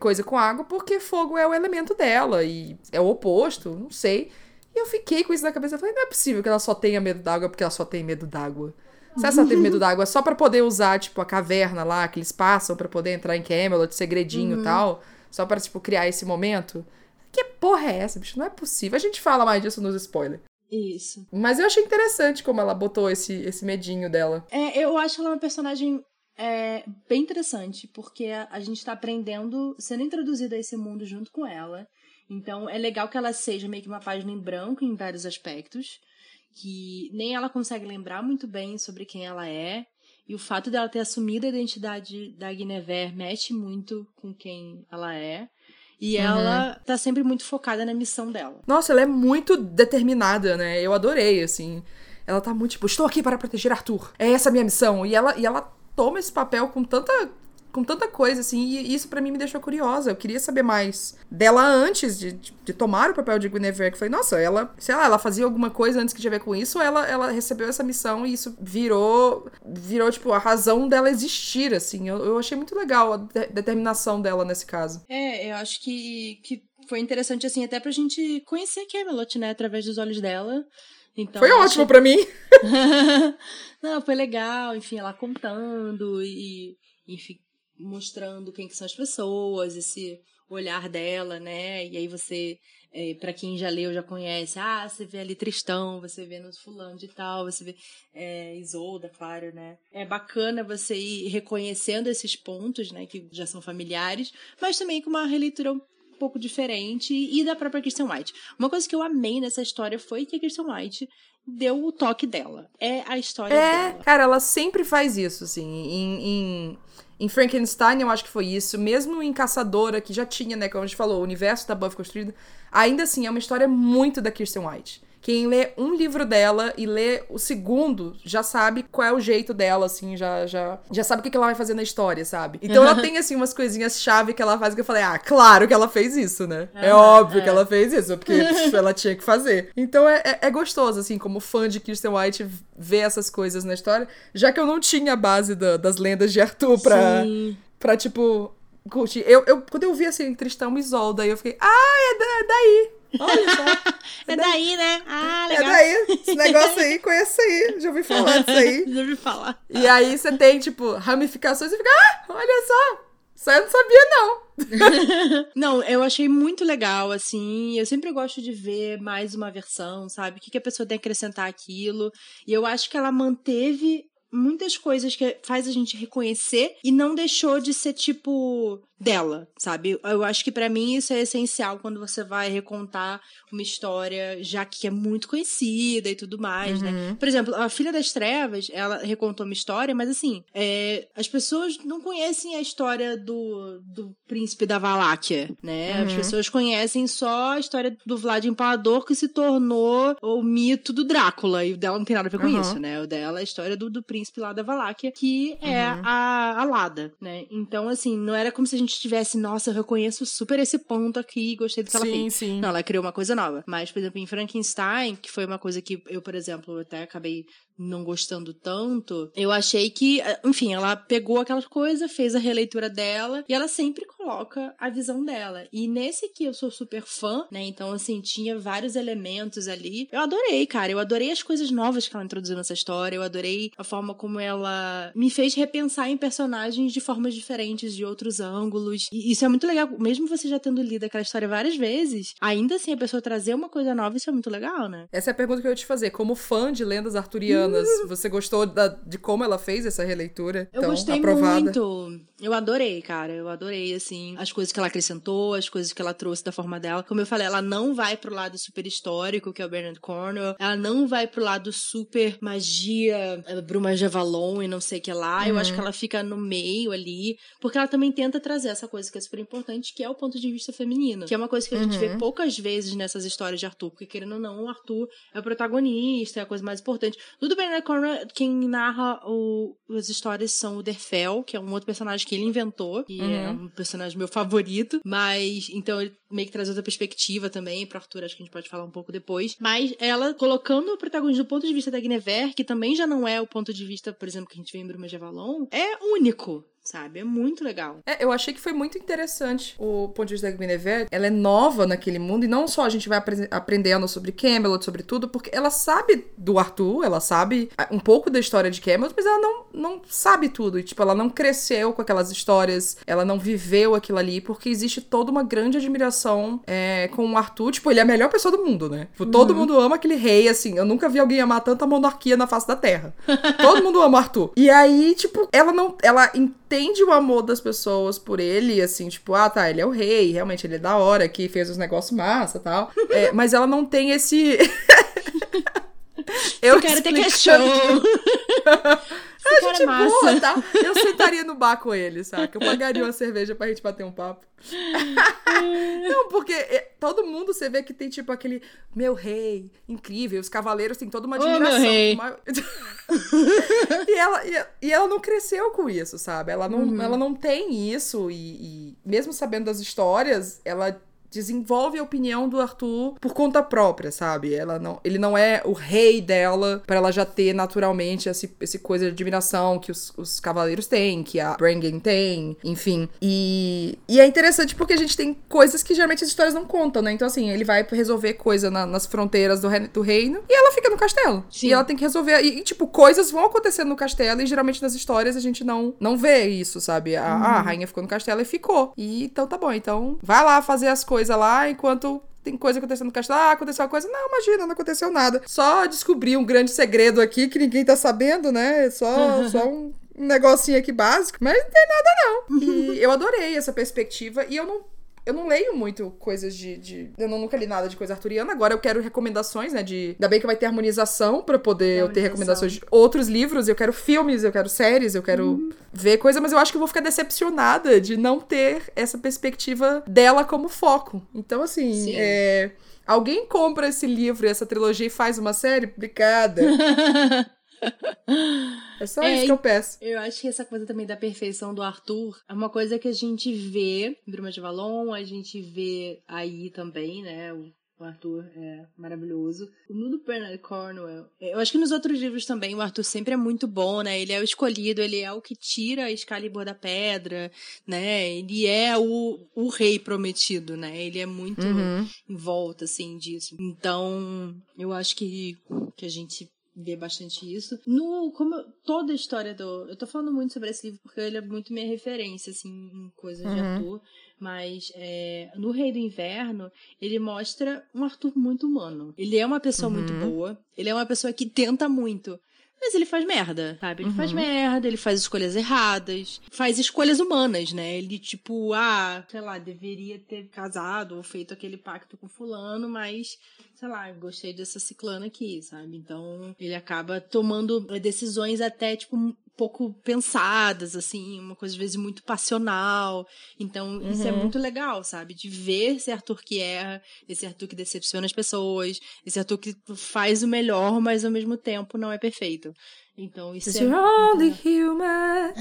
coisa com água, porque fogo é o elemento dela e é o oposto, não sei. E eu fiquei com isso na cabeça. Eu falei, não é possível que ela só tenha medo d'água porque ela só tem medo d'água. Se ela teve medo d'água só para poder usar, tipo, a caverna lá que eles passam para poder entrar em Camelot, segredinho e uhum. tal, só para tipo, criar esse momento. Que porra é essa, bicho? Não é possível. A gente fala mais disso nos spoilers. Isso. Mas eu achei interessante como ela botou esse, esse medinho dela. É, eu acho ela uma personagem é, bem interessante, porque a, a gente tá aprendendo, sendo introduzida a esse mundo junto com ela. Então é legal que ela seja meio que uma página em branco em vários aspectos que nem ela consegue lembrar muito bem sobre quem ela é. E o fato dela ter assumido a identidade da Guinevere mexe muito com quem ela é. E uhum. ela tá sempre muito focada na missão dela. Nossa, ela é muito determinada, né? Eu adorei, assim. Ela tá muito tipo, estou aqui para proteger Arthur. É essa a minha missão. E ela, e ela toma esse papel com tanta com tanta coisa, assim, e isso para mim me deixou curiosa. Eu queria saber mais dela antes de, de, de tomar o papel de Guinevere, que foi, nossa, ela, sei lá, ela fazia alguma coisa antes que tinha a ver com isso, ou ela, ela recebeu essa missão e isso virou, virou, tipo, a razão dela existir, assim. Eu, eu achei muito legal a de determinação dela nesse caso. É, eu acho que, que foi interessante, assim, até pra gente conhecer Camelot, né, através dos olhos dela. Então, foi ótimo achei... para mim. Não, foi legal, enfim, ela contando e, enfim, mostrando quem que são as pessoas, esse olhar dela, né? E aí você, é, para quem já leu, já conhece, ah, você vê ali Tristão, você vê nos fulano de tal, você vê é, Isolda, claro, né? É bacana você ir reconhecendo esses pontos, né, que já são familiares, mas também com uma releitura pouco diferente e da própria Kristen White. Uma coisa que eu amei nessa história foi que a Kristen White deu o toque dela. É a história é, dela. Cara, ela sempre faz isso, assim. Em, em, em, Frankenstein, eu acho que foi isso. Mesmo em Caçadora, que já tinha, né? Como a gente falou, o universo da Buffy construído. Ainda assim, é uma história muito da Kirsten White. Quem lê um livro dela e lê o segundo já sabe qual é o jeito dela, assim, já já, já sabe o que ela vai fazer na história, sabe? Então ela tem, assim, umas coisinhas chave que ela faz que eu falei, ah, claro que ela fez isso, né? é óbvio é. que ela fez isso, porque pff, ela tinha que fazer. Então é, é, é, gostoso, assim, como fã de Kirsten White, ver essas coisas na história, já que eu não tinha a base da, das lendas de Arthur pra, pra tipo, curtir. Eu, eu, quando eu vi, assim, Tristão e Isolda, eu fiquei, ah, é, da, é daí. Olha só. É daí, né? Ah, legal. É daí. Esse negócio aí, conheço aí. Já ouvi falar disso aí. Já ouvi falar. E aí você tem, tipo, ramificações e fica, ah, olha só. Isso eu não sabia, não. não, eu achei muito legal, assim. Eu sempre gosto de ver mais uma versão, sabe? O que, que a pessoa tem que acrescentar aquilo. E eu acho que ela manteve muitas coisas que faz a gente reconhecer e não deixou de ser tipo dela, sabe? Eu acho que para mim isso é essencial quando você vai recontar uma história já que é muito conhecida e tudo mais, né? uhum. né? Por exemplo, a Filha das Trevas, ela recontou uma história, mas assim, é, as pessoas não conhecem a história do, do príncipe da Valáquia, né? Uhum. As pessoas conhecem só a história do Vlad Impalador que se tornou o mito do Drácula e o dela não tem nada a ver com uhum. isso, né? O dela é a história do, do príncipe lá da Valáquia, que é uhum. a, a Lada, né? Então, assim, não era como se a gente gente tivesse, nossa, eu reconheço super esse ponto aqui, gostei do que sim, ela fez. Sim. Não, ela criou uma coisa nova. Mas, por exemplo, em Frankenstein, que foi uma coisa que eu, por exemplo, até acabei não gostando tanto, eu achei que, enfim, ela pegou aquela coisa, fez a releitura dela e ela sempre coloca a visão dela. E nesse que eu sou super fã, né? Então, assim, tinha vários elementos ali. Eu adorei, cara. Eu adorei as coisas novas que ela introduziu nessa história. Eu adorei a forma como ela me fez repensar em personagens de formas diferentes, de outros ângulos. E isso é muito legal. Mesmo você já tendo lido aquela história várias vezes, ainda assim a pessoa trazer uma coisa nova, isso é muito legal, né? Essa é a pergunta que eu ia te fazer. Como fã de lendas arturianas, Uhum. Você gostou da, de como ela fez essa releitura? Eu gostei aprovada? muito. Eu adorei, cara. Eu adorei, assim, as coisas que ela acrescentou, as coisas que ela trouxe da forma dela. Como eu falei, ela não vai pro lado super histórico, que é o Bernard Cornwell. Ela não vai pro lado super magia, eh, Bruma de Avalon e não sei o que lá. Uhum. Eu acho que ela fica no meio ali, porque ela também tenta trazer essa coisa que é super importante, que é o ponto de vista feminino. Que é uma coisa que a gente vê uhum. poucas vezes nessas histórias de Arthur, porque querendo ou não, o Arthur é o protagonista, é a coisa mais importante. Tudo do Bernard Cornwell, quem narra o, as histórias são o Derfel, que é um outro personagem que ele inventou, que é uhum. é um personagem personagem meu favorito, mas então ele meio que traz outra perspectiva também. Pro Arthur, acho que a gente pode falar um pouco depois. Mas ela colocando o protagonista do ponto de vista da Guinevere, que também já não é o ponto de vista, por exemplo, que a gente vê em Bruma de Avalon, é único, sabe? É muito legal. É, eu achei que foi muito interessante o ponto de vista da Guinevere. Ela é nova naquele mundo e não só a gente vai aprendendo sobre Camelot, sobre tudo, porque ela sabe do Arthur, ela sabe um pouco da história de Camelot, mas ela não, não sabe tudo. E, tipo, ela não cresceu com aquelas histórias, ela não viveu aquilo ali, porque existe toda uma grande admiração é, com o Arthur. Tipo, ele é a melhor pessoa do mundo, né? Tipo, todo uhum. mundo ama aquele rei, assim. Eu nunca vi alguém amar tanta monarquia na face da terra. todo mundo ama o Arthur. E aí, tipo, ela não. Ela entende o amor das pessoas por ele, assim, tipo, ah, tá, ele é o rei, realmente ele é da hora, que fez os negócios massa tal. É, mas ela não tem esse. Eu quero ter que show. a gente é boa, tá? Eu sentaria no bar com ele, saca? Eu pagaria uma cerveja pra gente bater um papo. não, porque é, todo mundo você vê que tem, tipo, aquele meu rei, incrível. Os cavaleiros têm toda uma admiração. Oh, meu rei. Uma... e, ela, e, ela não cresceu com isso, sabe? Ela não, uhum. ela não tem isso. E, e mesmo sabendo das histórias, ela desenvolve a opinião do Arthur por conta própria, sabe? Ela não, ele não é o rei dela para ela já ter naturalmente esse, esse coisa de admiração que os, os cavaleiros têm, que a Brangen tem, enfim. E, e é interessante porque a gente tem coisas que geralmente as histórias não contam, né? Então, assim, ele vai resolver coisa na, nas fronteiras do, do, reino e ela fica no castelo. Sim. E ela tem que resolver. E, e, tipo, coisas vão acontecendo no castelo e geralmente nas histórias a gente não, não vê isso, sabe? A, uhum. a rainha ficou no castelo e ficou. E então tá bom, então vai lá fazer as coisas coisa lá, enquanto tem coisa acontecendo no castelo. Ah, aconteceu uma coisa. Não, imagina, não aconteceu nada. Só descobri um grande segredo aqui que ninguém tá sabendo, né? Só, só um negocinho aqui básico, mas não tem nada não. E eu adorei essa perspectiva e eu não eu não leio muito coisas de. de eu não, nunca li nada de coisa arturiana. Agora eu quero recomendações, né? De. Ainda bem que vai ter harmonização para poder eu ter recomendações de outros livros. Eu quero filmes, eu quero séries, eu quero uhum. ver coisa, mas eu acho que eu vou ficar decepcionada de não ter essa perspectiva dela como foco. Então, assim, Sim. é. Alguém compra esse livro, essa trilogia e faz uma série? Obrigada. É só é, isso que eu peço. Eu acho que essa coisa também da perfeição do Arthur é uma coisa que a gente vê em Bruma de Valon, a gente vê aí também, né? O o Arthur é maravilhoso. O do Bernard Cornwell. Eu acho que nos outros livros também o Arthur sempre é muito bom, né? Ele é o escolhido, ele é o que tira a Excalibur da pedra, né? Ele é o, o rei prometido, né? Ele é muito uhum. em volta, assim, disso. Então, eu acho que, que a gente vê bastante isso. No, como eu, toda a história do. Eu tô falando muito sobre esse livro porque ele é muito minha referência, assim, em coisas uhum. de ator. Mas é, no Rei do Inverno, ele mostra um Arthur muito humano. Ele é uma pessoa uhum. muito boa. Ele é uma pessoa que tenta muito. Mas ele faz merda, sabe? Ele uhum. faz merda, ele faz escolhas erradas, faz escolhas humanas, né? Ele, tipo, ah, sei lá, deveria ter casado ou feito aquele pacto com fulano, mas, sei lá, gostei dessa ciclana aqui, sabe? Então, ele acaba tomando decisões até, tipo, pouco pensadas, assim, uma coisa às vezes muito passional. Então, uhum. isso é uhum. muito legal, sabe? De ver esse Arthur que erra, esse Arthur que decepciona as pessoas, esse Arthur que faz o melhor, mas ao mesmo tempo não é perfeito. Então isso é. You're only human.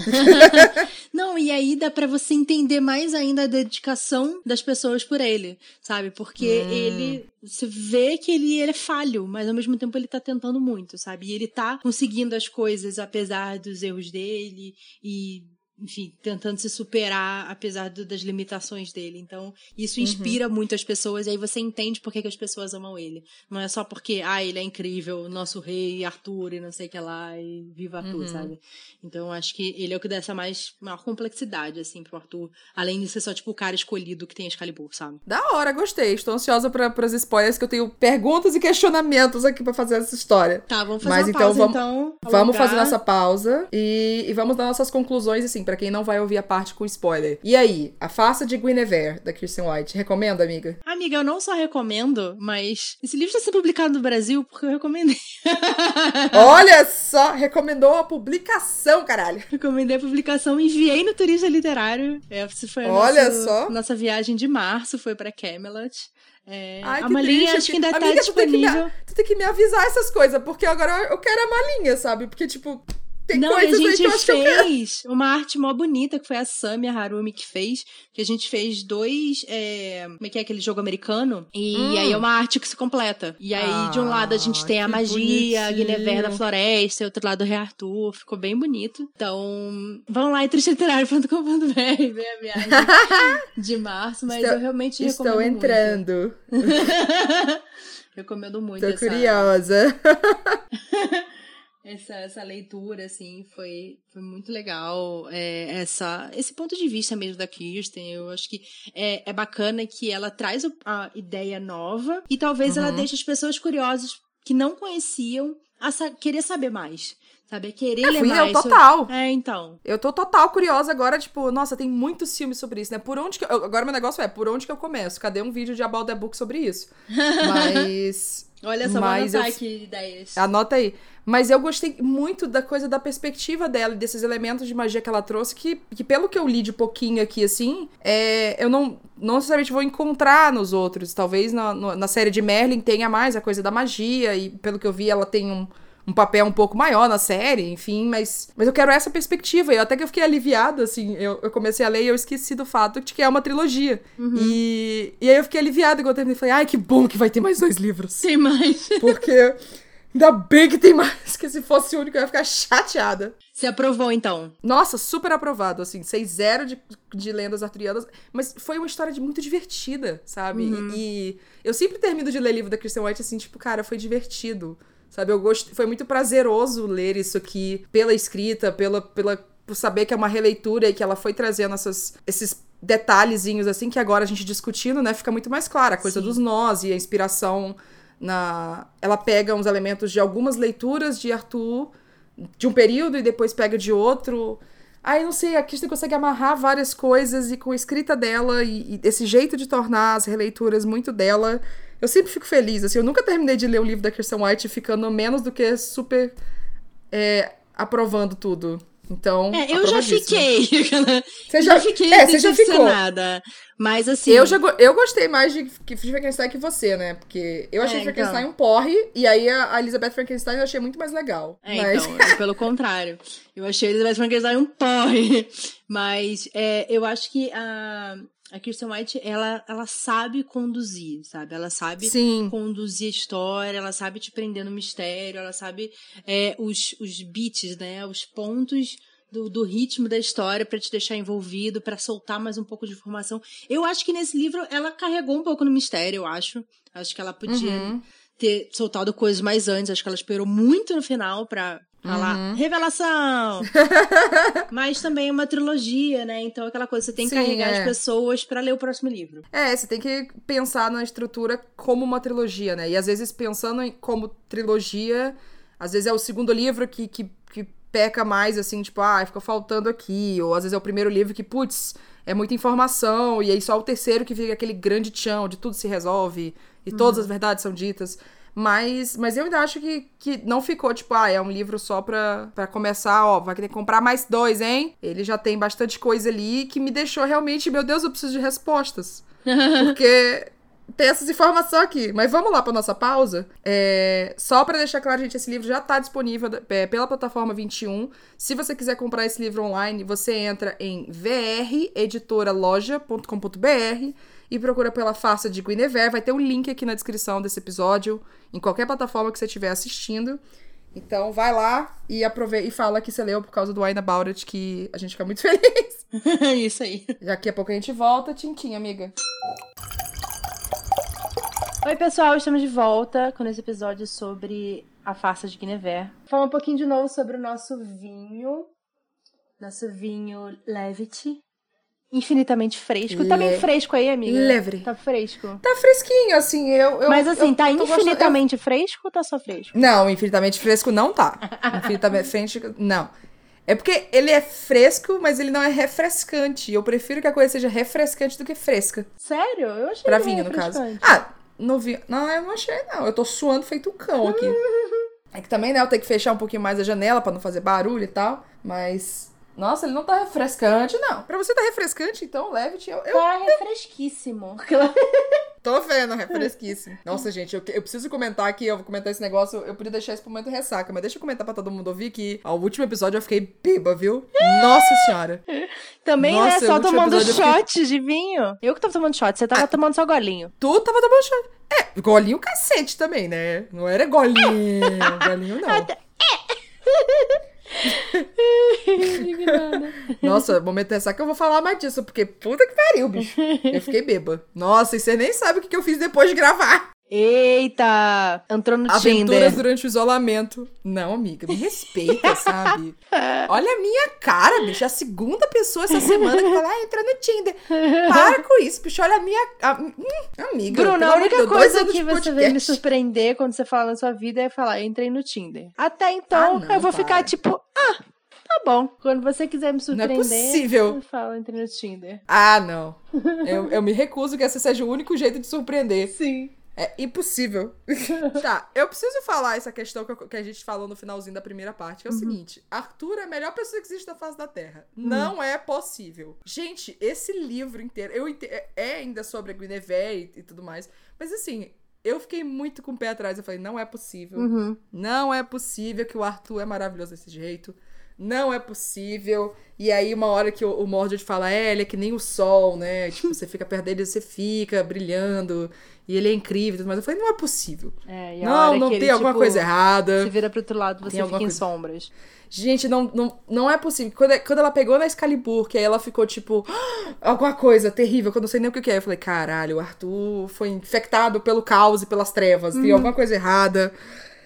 Não, e aí dá para você entender mais ainda a dedicação das pessoas por ele, sabe? Porque hum. ele. Você vê que ele, ele é falho, mas ao mesmo tempo ele tá tentando muito, sabe? E ele tá conseguindo as coisas apesar dos erros dele e enfim, tentando se superar apesar do, das limitações dele. Então, isso uhum. inspira uhum. muito as pessoas e aí você entende por que, que, as pessoas amam ele. Não é só porque, ah, ele é incrível, nosso rei Arthur e não sei o que lá, e viva Arthur, uhum. sabe? Então, acho que ele é o que dá essa mais, maior complexidade, assim, pro Arthur. Além de ser só, tipo, o cara escolhido que tem Excalibur, sabe? Da hora, gostei. Estou ansiosa para os spoilers, que eu tenho perguntas e questionamentos aqui para fazer essa história. Tá, vamos fazer Mas, uma então, pausa, vamos, então. Vamos fazer nossa pausa e, e vamos dar nossas conclusões, assim, para quem não vai ouvir a parte com spoiler. E aí, A Farsa de Guinevere, da Kristen White. Recomenda, amiga? Amiga, eu não só recomendo, mas esse livro está sendo publicado no Brasil porque eu recomendei. Olha só, recomendou a publicação, caralho. Recomendei a publicação, enviei no Turista Literário. Essa foi a Olha nossa, só. nossa viagem de março, foi para Camelot. É, Ai, a malinha triste, acho que ainda amiga, tá disponível. Tu tem, me, tu tem que me avisar essas coisas, porque agora eu quero a malinha, sabe? Porque, tipo, tem Não, coisas a gente aí que fez uma arte mó bonita, que foi a Samia Harumi que fez, que a gente fez dois, é, como é que é aquele jogo americano? E hum. aí é uma arte que se completa. E aí, ah, de um lado, a gente tem a magia, bonitinho. a Guinevere da floresta, e outro lado, o Rei Arthur. Ficou bem bonito. Então, vão lá em tristeliterário.com.br ver a viagem de março, mas estou, eu realmente recomendo Estou entrando. recomendo muito. Tô essa... curiosa. essa, essa leitura, assim, foi, foi muito legal. É, essa, esse ponto de vista mesmo da Kirsten, eu acho que é, é bacana que ela traz a ideia nova e talvez uhum. ela deixe as pessoas curiosas que não conheciam a sa querer saber mais. Sabe? Querer é, ler fui mais. Eu total. É, então. Eu tô total curiosa agora, tipo, nossa, tem muitos filmes sobre isso, né? Por onde que. Eu... Agora meu negócio é, por onde que eu começo? Cadê um vídeo de About the Book sobre isso? Mas. Olha só, mas vou anotar eu... aqui ideias. Anota aí. Mas eu gostei muito da coisa da perspectiva dela, desses elementos de magia que ela trouxe, que, que pelo que eu li de pouquinho aqui, assim, é, eu não, não necessariamente vou encontrar nos outros. Talvez na, na série de Merlin tenha mais a coisa da magia, e pelo que eu vi, ela tem um, um papel um pouco maior na série, enfim, mas, mas eu quero essa perspectiva. E até que eu fiquei aliviada, assim, eu, eu comecei a ler e eu esqueci do fato de que é uma trilogia. Uhum. E, e aí eu fiquei aliviada quando eu terminei. Falei, ai, que bom que vai ter mais dois livros. Tem mais. Porque Ainda bem que tem mais, que se fosse o único eu ia ficar chateada. Você aprovou, então? Nossa, super aprovado, assim, 6-0 de, de lendas arturianas, mas foi uma história de, muito divertida, sabe? Uhum. E, e, eu sempre termino de ler livro da Christian White assim, tipo, cara, foi divertido, sabe? Eu gosto, foi muito prazeroso ler isso aqui, pela escrita, pela, pela, por saber que é uma releitura e que ela foi trazendo essas, esses detalhezinhos, assim, que agora a gente discutindo, né, fica muito mais clara, a coisa Sim. dos nós e a inspiração na ela pega uns elementos de algumas leituras de Arthur de um período e depois pega de outro. Aí não sei, a Kirsten consegue amarrar várias coisas e com a escrita dela e, e esse jeito de tornar as releituras muito dela, eu sempre fico feliz. Assim, eu nunca terminei de ler o livro da Kirsten White ficando menos do que super é, aprovando tudo. Então, é, eu já fiquei. Você já, já fiquei é, você já ficou. Mas assim. Eu, já, eu gostei mais de, de Frankenstein que você, né? Porque eu achei é, Frankenstein então. um porre, e aí a, Elizabeth Frankenstein eu achei muito mais legal. É, mas... então, pelo contrário. Eu achei a Elizabeth Frankenstein um porre. Mas é, eu acho que a. A Kirsten White, ela, ela sabe conduzir, sabe? Ela sabe Sim. conduzir a história, ela sabe te prender no mistério, ela sabe é, os, os beats, né? Os pontos do, do ritmo da história para te deixar envolvido, para soltar mais um pouco de informação. Eu acho que nesse livro ela carregou um pouco no mistério, eu acho. Acho que ela podia uhum. ter soltado coisas mais antes. Acho que ela esperou muito no final pra falar uhum. revelação. Mas também é uma trilogia, né? Então aquela coisa, você tem que Sim, carregar é. as pessoas para ler o próximo livro. É, você tem que pensar na estrutura como uma trilogia, né? E às vezes pensando em como trilogia, às vezes é o segundo livro que, que, que peca mais, assim, tipo, ah, fica faltando aqui. Ou às vezes é o primeiro livro que, putz, é muita informação. E aí só o terceiro que fica aquele grande chão de tudo se resolve e uhum. todas as verdades são ditas. Mas, mas eu ainda acho que, que não ficou, tipo, ah, é um livro só pra, pra começar, ó, vai querer comprar mais dois, hein? Ele já tem bastante coisa ali que me deixou realmente, meu Deus, eu preciso de respostas. Porque tem essas informações aqui. Mas vamos lá para nossa pausa. É, só para deixar claro, gente, esse livro já está disponível é, pela plataforma 21. Se você quiser comprar esse livro online, você entra em vreditoraloja.com.br e procura pela farsa de Guinevere. Vai ter um link aqui na descrição desse episódio, em qualquer plataforma que você estiver assistindo. Então vai lá e aproveita e fala que você leu por causa do Wine About It, que a gente fica muito feliz. Isso aí. Daqui a pouco a gente volta. Tintim, amiga. Oi, pessoal, estamos de volta com esse episódio sobre a farsa de Guinevere. Falar um pouquinho de novo sobre o nosso vinho. Nosso vinho Levity. Infinitamente fresco. Le... Tá bem fresco aí, amiga? Levre. Tá fresco. Tá fresquinho, assim, eu... eu Mas assim, eu, tá infinitamente fresco ou tá só fresco? Não, infinitamente fresco não tá. infinitamente fresco, não. É porque ele é fresco, mas ele não é refrescante. Eu prefiro que a coisa seja refrescante do que fresca. Sério? Eu achei Pra vinho, no caso. Ah, no vi... Não, eu não achei, não. Eu tô suando feito um cão aqui. é que também, né, eu tenho que fechar um pouquinho mais a janela para não fazer barulho e tal. Mas. Nossa, ele não tá refrescante, não. Pra você tá refrescante, então leve-te. Eu, eu... Tá refresquíssimo. Tô vendo, refresquíssimo. Nossa, gente, eu, eu preciso comentar aqui, eu vou comentar esse negócio. Eu podia deixar esse momento ressaca, mas deixa eu comentar pra todo mundo ouvir que ao último episódio eu fiquei beba, viu? Nossa senhora. Também, né? Nossa, né? Só tomando shot fiquei... de vinho. Eu que tava tomando shot, você tava ah, tomando só golinho. Tu tava tomando shot. É, golinho cacete também, né? Não era golinho. golinho não. É. Nossa, momento é que eu vou falar mais disso, porque puta que pariu, bicho. Eu fiquei beba. Nossa, e você nem sabe o que eu fiz depois de gravar. Eita! Entrou no Aventuras Tinder. durante o isolamento. Não, amiga, me respeita, sabe? Olha a minha cara, bicho. A segunda pessoa essa semana que fala, ah, entra no Tinder. Para com isso, bicho. Olha a minha. A... Hum, amiga. Bruno, a única coisa que você vê me surpreender quando você fala na sua vida é falar, entrei no Tinder. Até então, ah, não, eu vou para. ficar tipo, ah, Tá bom. Quando você quiser me surpreender, não é possível. fala entre no Tinder. Ah, não. eu, eu me recuso que esse seja o único jeito de surpreender. Sim. É impossível. tá, eu preciso falar essa questão que a gente falou no finalzinho da primeira parte, que é o uhum. seguinte: Arthur é a melhor pessoa que existe na face da Terra. Uhum. Não é possível. Gente, esse livro inteiro, eu ente... É, é ainda sobre a Guinevere e, e tudo mais, mas assim, eu fiquei muito com o pé atrás. Eu falei, não é possível. Uhum. Não é possível que o Arthur é maravilhoso desse jeito. Não é possível. E aí, uma hora que o, o Mordred fala, é, ele é que nem o sol, né? Tipo, você fica perto dele, você fica brilhando e ele é incrível, mas eu falei, não é possível. É, não, não tem ele, alguma tipo, coisa errada. Você vira pro outro lado, você fica em sombras. Gente, não, não, não é possível. Quando, quando ela pegou na Excalibur, que aí ela ficou tipo, ah, alguma coisa terrível, que eu não sei nem o que é. Eu falei, caralho, o Arthur foi infectado pelo caos e pelas trevas, uhum. tem alguma coisa errada.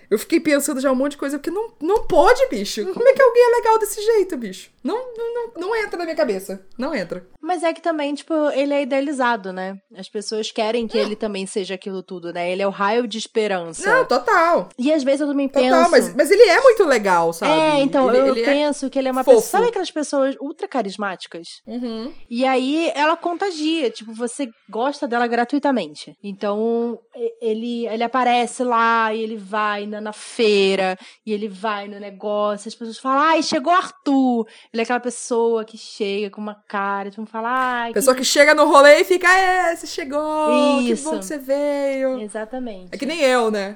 Eu fiquei pensando já um monte de coisa, porque não, não pode, bicho. Como é que alguém é legal desse jeito, bicho? Não, não, não, entra na minha cabeça. Não entra. Mas é que também, tipo, ele é idealizado, né? As pessoas querem que é. ele também seja aquilo tudo, né? Ele é o raio de esperança. Não, total. E às vezes eu também total, penso. Mas, mas ele é muito legal, sabe? É, então, ele, eu ele é penso é que ele é uma fofo. pessoa. Sabe aquelas pessoas ultra carismáticas? Uhum. E aí ela contagia. Tipo, você gosta dela gratuitamente. Então, ele, ele aparece lá e ele vai na, na feira e ele vai no negócio. As pessoas falam, ai, chegou Arthur. Ele é aquela pessoa que chega com uma cara, tipo, fala, ai. Pessoa que... que chega no rolê e fica, é, você chegou, Isso. que bom que você veio. Exatamente. É que nem eu, né?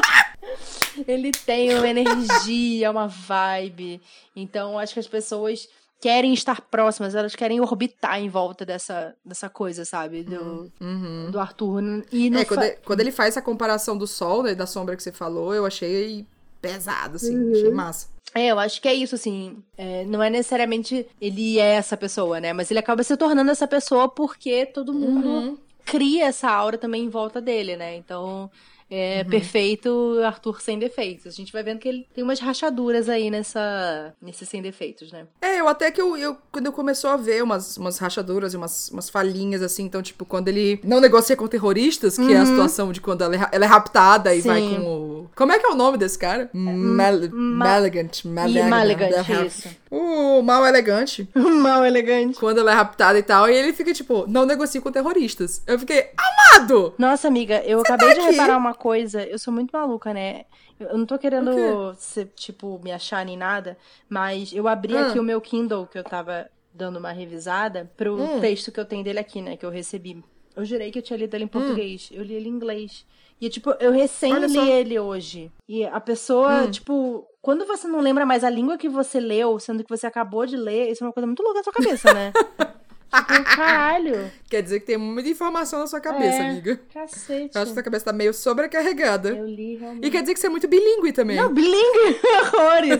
Ele tem uma energia, uma vibe. Então, acho que as pessoas querem estar próximas, elas querem orbitar em volta dessa, dessa coisa, sabe? Do, uhum. do Arthur. E é, quando, ele, quando, ele, faz essa comparação do sol, né, da sombra que você falou, eu achei pesado, assim, uhum. achei massa. É, eu acho que é isso, assim. É, não é necessariamente ele é essa pessoa, né? Mas ele acaba se tornando essa pessoa porque todo mundo uhum. cria essa aura também em volta dele, né? Então, é uhum. perfeito Arthur sem defeitos. A gente vai vendo que ele tem umas rachaduras aí nessa nesse sem defeitos, né? É, eu até que eu, eu quando eu começou a ver umas, umas rachaduras e umas, umas falhinhas assim, então tipo, quando ele não negocia com terroristas, que uhum. é a uhum. situação de quando ela é, ela é raptada e Sim. vai com o Como é que é o nome desse cara? É, Mal Malegant, Malegant, isso. O mal elegante. O mal elegante. Quando ela é raptada e tal, e ele fica tipo, não negocia com terroristas. Eu fiquei, amado! Nossa, amiga, eu Você acabei tá de reparar uma coisa, eu sou muito maluca, né? Eu não tô querendo ser, tipo, me achar nem nada, mas eu abri hum. aqui o meu Kindle, que eu tava dando uma revisada, pro hum. texto que eu tenho dele aqui, né? Que eu recebi. Eu jurei que eu tinha lido ele em hum. português. Hum. Eu li ele em inglês. E, tipo, eu recém li ele hoje. E a pessoa, hum. tipo, quando você não lembra mais a língua que você leu, sendo que você acabou de ler, isso é uma coisa muito louca na sua cabeça, né? Tipo, caralho. Quer dizer que tem muita informação na sua cabeça, é, amiga. Cacete. Eu acho que sua cabeça tá meio sobrecarregada. Eu li realmente. E quer dizer que você é muito bilíngue também. Não, bilíngue? Horrores.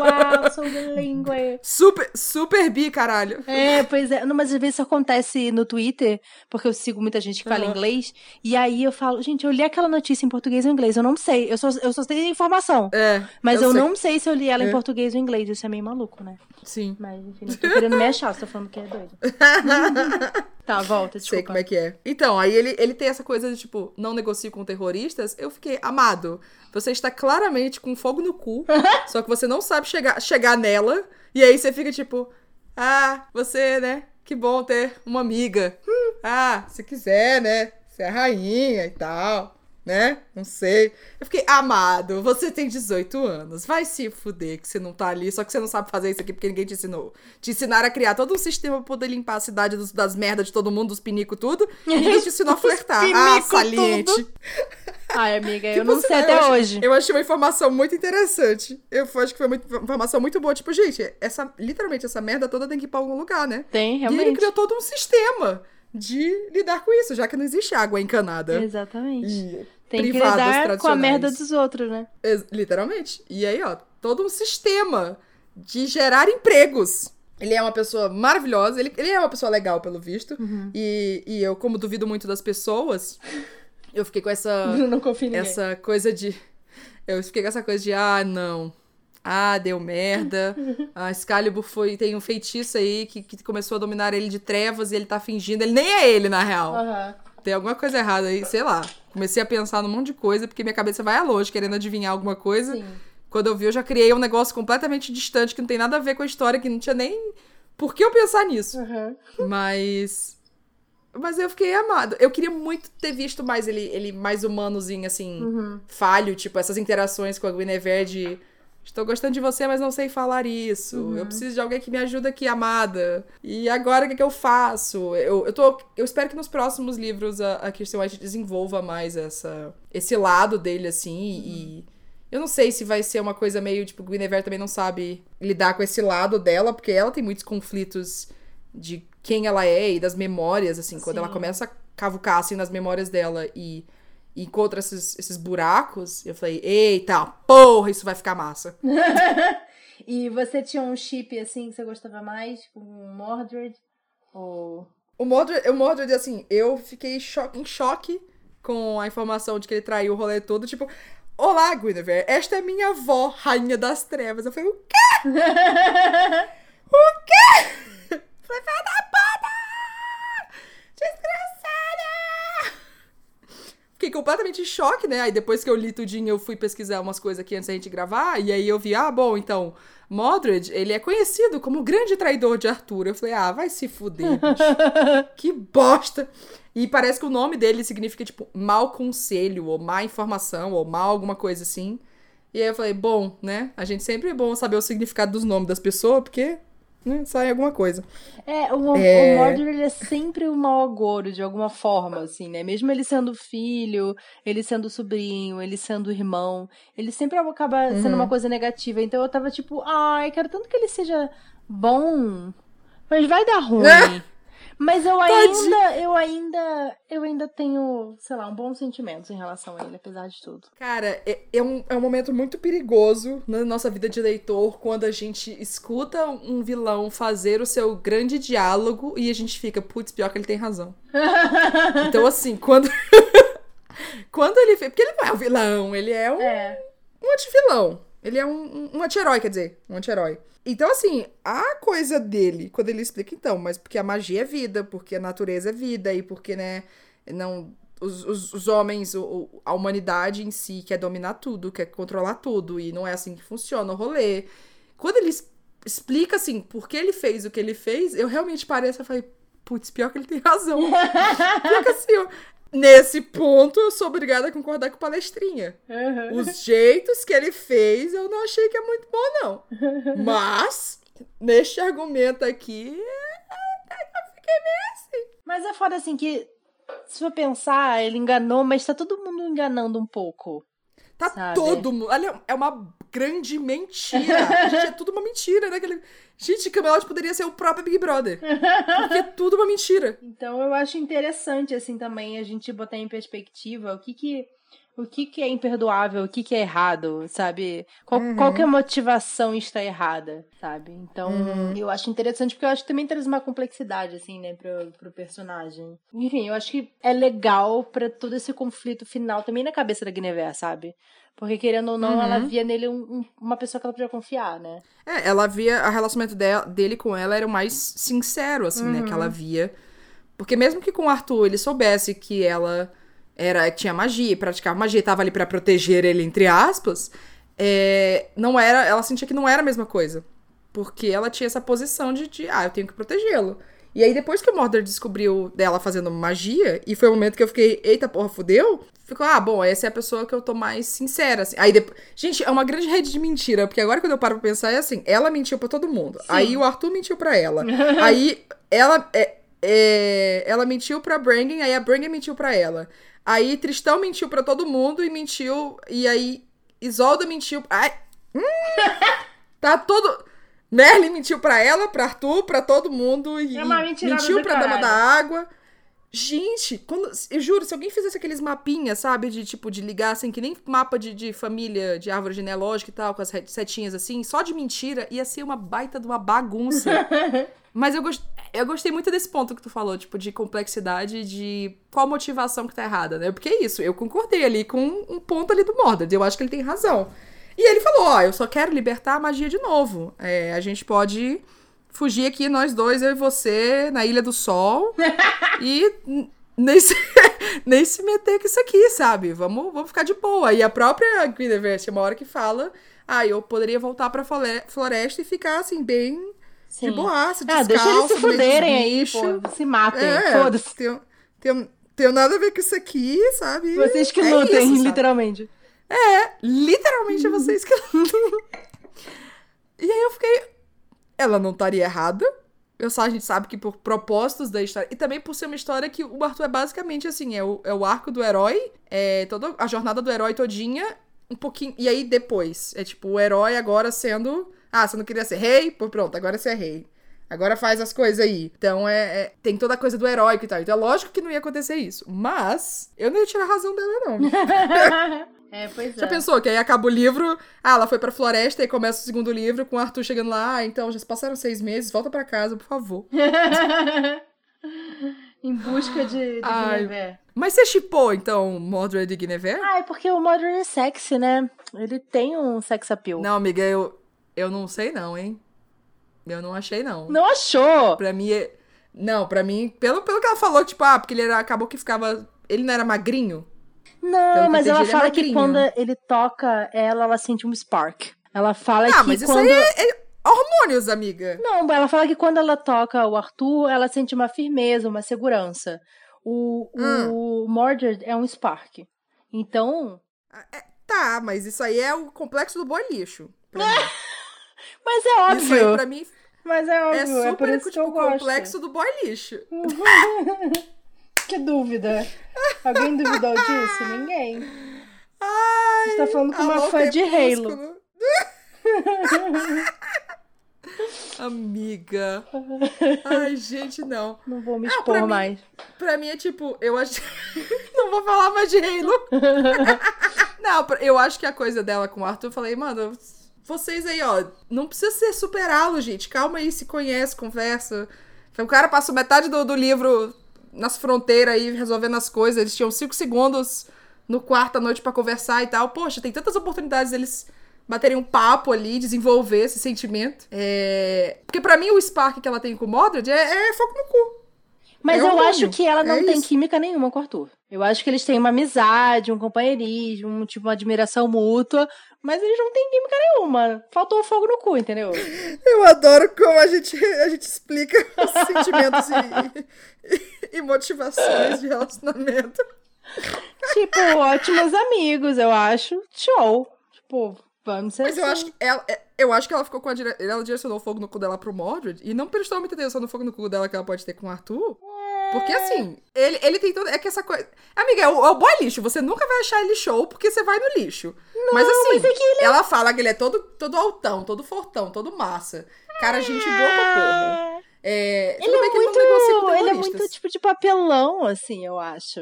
Uau, sou bilíngue. Super, super bi, caralho. É, pois é. Não, mas às vezes isso acontece no Twitter, porque eu sigo muita gente que fala uhum. inglês. E aí eu falo, gente, eu li aquela notícia em português ou inglês. Eu não sei. Eu só, eu só tenho informação. É. Mas eu, eu não sei se eu li ela é. em português ou inglês. Isso é meio maluco, né? Sim. Mas, enfim, não tô querendo me achar, tô falando que é doido. tá, volta, desculpa. Sei como é que é. Então, aí ele, ele tem essa coisa de, tipo, não negocio com terroristas. Eu fiquei, amado, você está claramente com fogo no cu, só que você não sabe chegar, chegar nela. E aí você fica, tipo, ah, você, né? Que bom ter uma amiga. Hum, ah, se quiser, né? Você é rainha e tal né? Não sei. Eu fiquei, amado, você tem 18 anos, vai se fuder que você não tá ali, só que você não sabe fazer isso aqui porque ninguém te ensinou. Te ensinaram a criar todo um sistema pra poder limpar a cidade dos, das merdas de todo mundo, dos pinicos, tudo. E ninguém te ensinou a flertar. ah, saliente. Ai, amiga, eu não sei até eu hoje. Achei, eu achei uma informação muito interessante. Eu acho que foi uma informação muito boa. Tipo, gente, essa, literalmente, essa merda toda tem que ir pra algum lugar, né? Tem, realmente. E ele criou todo um sistema de lidar com isso, já que não existe água encanada. Exatamente. E Tem que lidar com a merda dos outros, né? literalmente. E aí, ó, todo um sistema de gerar empregos. Ele é uma pessoa maravilhosa, ele, ele é uma pessoa legal, pelo visto. Uhum. E, e eu, como duvido muito das pessoas, eu fiquei com essa. Não confio Essa coisa de. Eu fiquei com essa coisa de, ah, não. Ah, deu merda. A Excalibur foi, tem um feitiço aí que, que começou a dominar ele de trevas e ele tá fingindo. Ele nem é ele, na real. Uhum. Tem alguma coisa errada aí, sei lá. Comecei a pensar num monte de coisa, porque minha cabeça vai a longe, querendo adivinhar alguma coisa. Sim. Quando eu vi, eu já criei um negócio completamente distante, que não tem nada a ver com a história, que não tinha nem por que eu pensar nisso. Uhum. Mas. Mas eu fiquei amado. Eu queria muito ter visto mais ele, ele mais humanozinho, assim, uhum. falho, tipo, essas interações com a Guinevere de Estou gostando de você, mas não sei falar isso. Uhum. Eu preciso de alguém que me ajude aqui, amada. E agora o que, que eu faço? Eu, eu, tô, eu espero que nos próximos livros a, a Kirsten White desenvolva mais essa, esse lado dele, assim. Uhum. E eu não sei se vai ser uma coisa meio tipo, Guinevere também não sabe lidar com esse lado dela, porque ela tem muitos conflitos de quem ela é e das memórias, assim. Sim. Quando ela começa a cavucar, assim, nas memórias dela e e encontra esses, esses buracos, eu falei, eita, porra, isso vai ficar massa. e você tinha um chip, assim, que você gostava mais? Tipo, um Mordred? Ou... O Mordred, o Mordred, assim, eu fiquei cho em choque com a informação de que ele traiu o rolê todo. Tipo, olá, Guinevere, esta é minha avó, rainha das trevas. Eu falei, o quê? o quê? Foi da puta! Desgraçado! Fiquei completamente em choque, né? Aí depois que eu li tudinho, eu fui pesquisar umas coisas aqui antes da gente gravar. E aí eu vi, ah, bom, então, Modred, ele é conhecido como o grande traidor de Arthur. Eu falei, ah, vai se fuder, bicho. que bosta. E parece que o nome dele significa, tipo, mau conselho, ou má informação, ou mal alguma coisa assim. E aí eu falei, bom, né? A gente sempre é bom saber o significado dos nomes das pessoas, porque né, sai alguma coisa. É, o, é... o Mordor ele é sempre o mau agouro, de alguma forma, assim, né? Mesmo ele sendo filho, ele sendo sobrinho, ele sendo irmão, ele sempre acaba uhum. sendo uma coisa negativa. Então eu tava tipo, ai, quero tanto que ele seja bom, mas vai dar ruim. Mas eu ainda, eu ainda, eu ainda tenho, sei lá, um bom sentimento em relação a ele, apesar de tudo. Cara, é, é, um, é um momento muito perigoso na nossa vida de leitor quando a gente escuta um vilão fazer o seu grande diálogo e a gente fica, putz, pior que ele tem razão. então, assim, quando. quando ele. Porque ele não é um vilão, ele é um. É. Um anti-vilão. Ele é um, um anti-herói, quer dizer, um anti-herói. Então, assim, a coisa dele, quando ele explica, então, mas porque a magia é vida, porque a natureza é vida, e porque, né, não. Os, os, os homens, o, a humanidade em si quer dominar tudo, quer controlar tudo, e não é assim que funciona o rolê. Quando ele explica, assim, por que ele fez o que ele fez, eu realmente pareço e falei, putz, pior que ele tem razão. que assim, Nesse ponto, eu sou obrigada a concordar com o palestrinha. Uhum. Os jeitos que ele fez, eu não achei que é muito bom, não. Mas, neste argumento aqui, eu fiquei meio assim. Mas é foda assim que, se for pensar, ele enganou, mas tá todo mundo enganando um pouco. Tá sabe? todo mundo. Olha, é uma grande mentira. Gente, é tudo uma mentira, né? Aquele... Gente, Camelot poderia ser o próprio Big Brother. Porque é tudo uma mentira. Então eu acho interessante, assim, também a gente botar em perspectiva o que que o que, que é imperdoável, o que, que é errado, sabe? Qual, uhum. qual que é a motivação está errada, sabe? Então, uhum. eu acho interessante porque eu acho que também traz uma complexidade, assim, né, pro, pro personagem. Enfim, eu acho que é legal para todo esse conflito final também na cabeça da Guinevere, sabe? Porque, querendo ou não, uhum. ela via nele um, um, uma pessoa que ela podia confiar, né? É, ela via. O relacionamento dela, dele com ela era o mais sincero, assim, né? Que ela uhum. via. Porque mesmo que com o Arthur ele soubesse que ela era tinha magia, praticava magia, tava ali para proteger ele, entre aspas, é, não era. Ela sentia que não era a mesma coisa. Porque ela tinha essa posição de, de ah, eu tenho que protegê-lo. E aí, depois que o Mordred descobriu dela fazendo magia, e foi o momento que eu fiquei, eita porra, fudeu, ficou, ah, bom, essa é a pessoa que eu tô mais sincera, assim. Aí depois. Gente, é uma grande rede de mentira, porque agora quando eu paro pra pensar, é assim, ela mentiu pra todo mundo. Sim. Aí o Arthur mentiu pra ela. aí ela. É, é, ela mentiu pra Brangen, aí a Brangen mentiu pra ela. Aí Tristão mentiu pra todo mundo e mentiu. E aí Isolda mentiu. Ai. Hum, tá todo. Merlin mentiu pra ela, pra Arthur, pra todo mundo. E é mentiu pra Dama da Água. Gente, quando, eu juro, se alguém fizesse aqueles mapinhas, sabe, de tipo, de ligar assim, que nem mapa de, de família, de árvore genealógica e tal, com as setinhas assim, só de mentira, ia ser uma baita de uma bagunça. Mas eu, gost, eu gostei muito desse ponto que tu falou, tipo, de complexidade, de qual motivação que tá errada, né? Porque é isso, eu concordei ali com um ponto ali do Mordred, eu acho que ele tem razão. E ele falou, ó, eu só quero libertar a magia de novo. É, a gente pode fugir aqui, nós dois, eu e você, na Ilha do Sol. e nem se, nem se meter com isso aqui, sabe? Vamos, vamos ficar de boa. E a própria Guinevere uma hora que fala: ah, eu poderia voltar pra floresta e ficar assim, bem Sim. de boaça, descalço. Ah, deixa eles se fuderem aí, pô. Se matem, é, foda-se. Tem, tem, tem nada a ver com isso aqui, sabe? Vocês que é lutem, isso, literalmente. É, literalmente é vocês que lutem. e aí eu fiquei, ela não estaria errada. Eu só a gente sabe que por propósitos da história. E também por ser uma história que o Arthur é basicamente assim: é o, é o arco do herói, é toda a jornada do herói todinha, um pouquinho. E aí depois. É tipo, o herói agora sendo. Ah, você não queria ser rei? Pô, pronto, agora você é rei. Agora faz as coisas aí. Então é, é, Tem toda a coisa do heróico e tal. Então é lógico que não ia acontecer isso. Mas eu não ia tirar a razão dela, não. É, pois Já é. pensou que aí acaba o livro, ah, ela foi pra floresta e começa o segundo livro com o Arthur chegando lá, ah, então já se passaram seis meses, volta pra casa, por favor. em busca de, de Guinevere. Mas você chipou, então, Mordred e Guinevere? Ah, é porque o Mordred é sexy, né? Ele tem um sex appeal. Não, amiga, eu, eu não sei não, hein? Eu não achei, não. Não achou? Pra mim, é... não, pra mim, pelo, pelo que ela falou, tipo, ah, porque ele era, acabou que ficava... Ele não era magrinho? Não, mas ela fala é que quando ele toca ela, ela sente um spark. Ela fala ah, que mas quando... isso aí é, é hormônios, amiga. Não, ela fala que quando ela toca o Arthur, ela sente uma firmeza, uma segurança. O, hum. o Mordred é um spark. Então... Ah, é, tá, mas isso aí é o complexo do boi lixo. mas é óbvio. Isso aí, pra mim... Mas é óbvio, é, super, é por isso tipo, que eu gosto. complexo do boy lixo. Que dúvida. Alguém duvidou disso? Ninguém. Ai, Você tá falando com uma fã de Halo. Amiga. Ai, gente, não. Não vou me ah, expor mais. Mim, pra mim é tipo, eu acho. não vou falar mais de Halo. não, eu acho que a coisa dela com o Arthur, eu falei, mano, vocês aí, ó, não precisa ser superá-lo, gente. Calma aí, se conhece, conversa. O cara passou metade do, do livro nas fronteiras aí resolvendo as coisas. Eles tinham cinco segundos no quarto à noite para conversar e tal. Poxa, tem tantas oportunidades deles baterem um papo ali, desenvolver esse sentimento. É... Porque para mim o spark que ela tem com o Mordred é, é foco no cu. Mas é eu acho que ela não é tem isso. química nenhuma com o Arthur. Eu acho que eles têm uma amizade, um companheirismo, um, tipo, uma admiração mútua, mas eles não têm química nenhuma. Faltou fogo no cu, entendeu? Eu adoro como a gente, a gente explica os sentimentos e, e motivações de relacionamento. Tipo, ótimos amigos, eu acho. Show. Tipo, vamos ser Mas assim. eu acho que ela, é, eu acho que ela ficou com a dire... ela direcionou o fogo no cu dela pro Mordred e não prestou muita atenção no fogo no cu dela que ela pode ter com o Arthur. Porque assim, ele, ele tem todo. É que essa coisa. Amiga, é o, é o boy lixo. Você nunca vai achar ele show porque você vai no lixo. Não, mas assim, mas é ele... ela fala que ele é todo, todo altão, todo fortão, todo massa. Cara, gente boa pra porra. É, ele é muito, ele é muito tipo de papelão, assim, eu acho.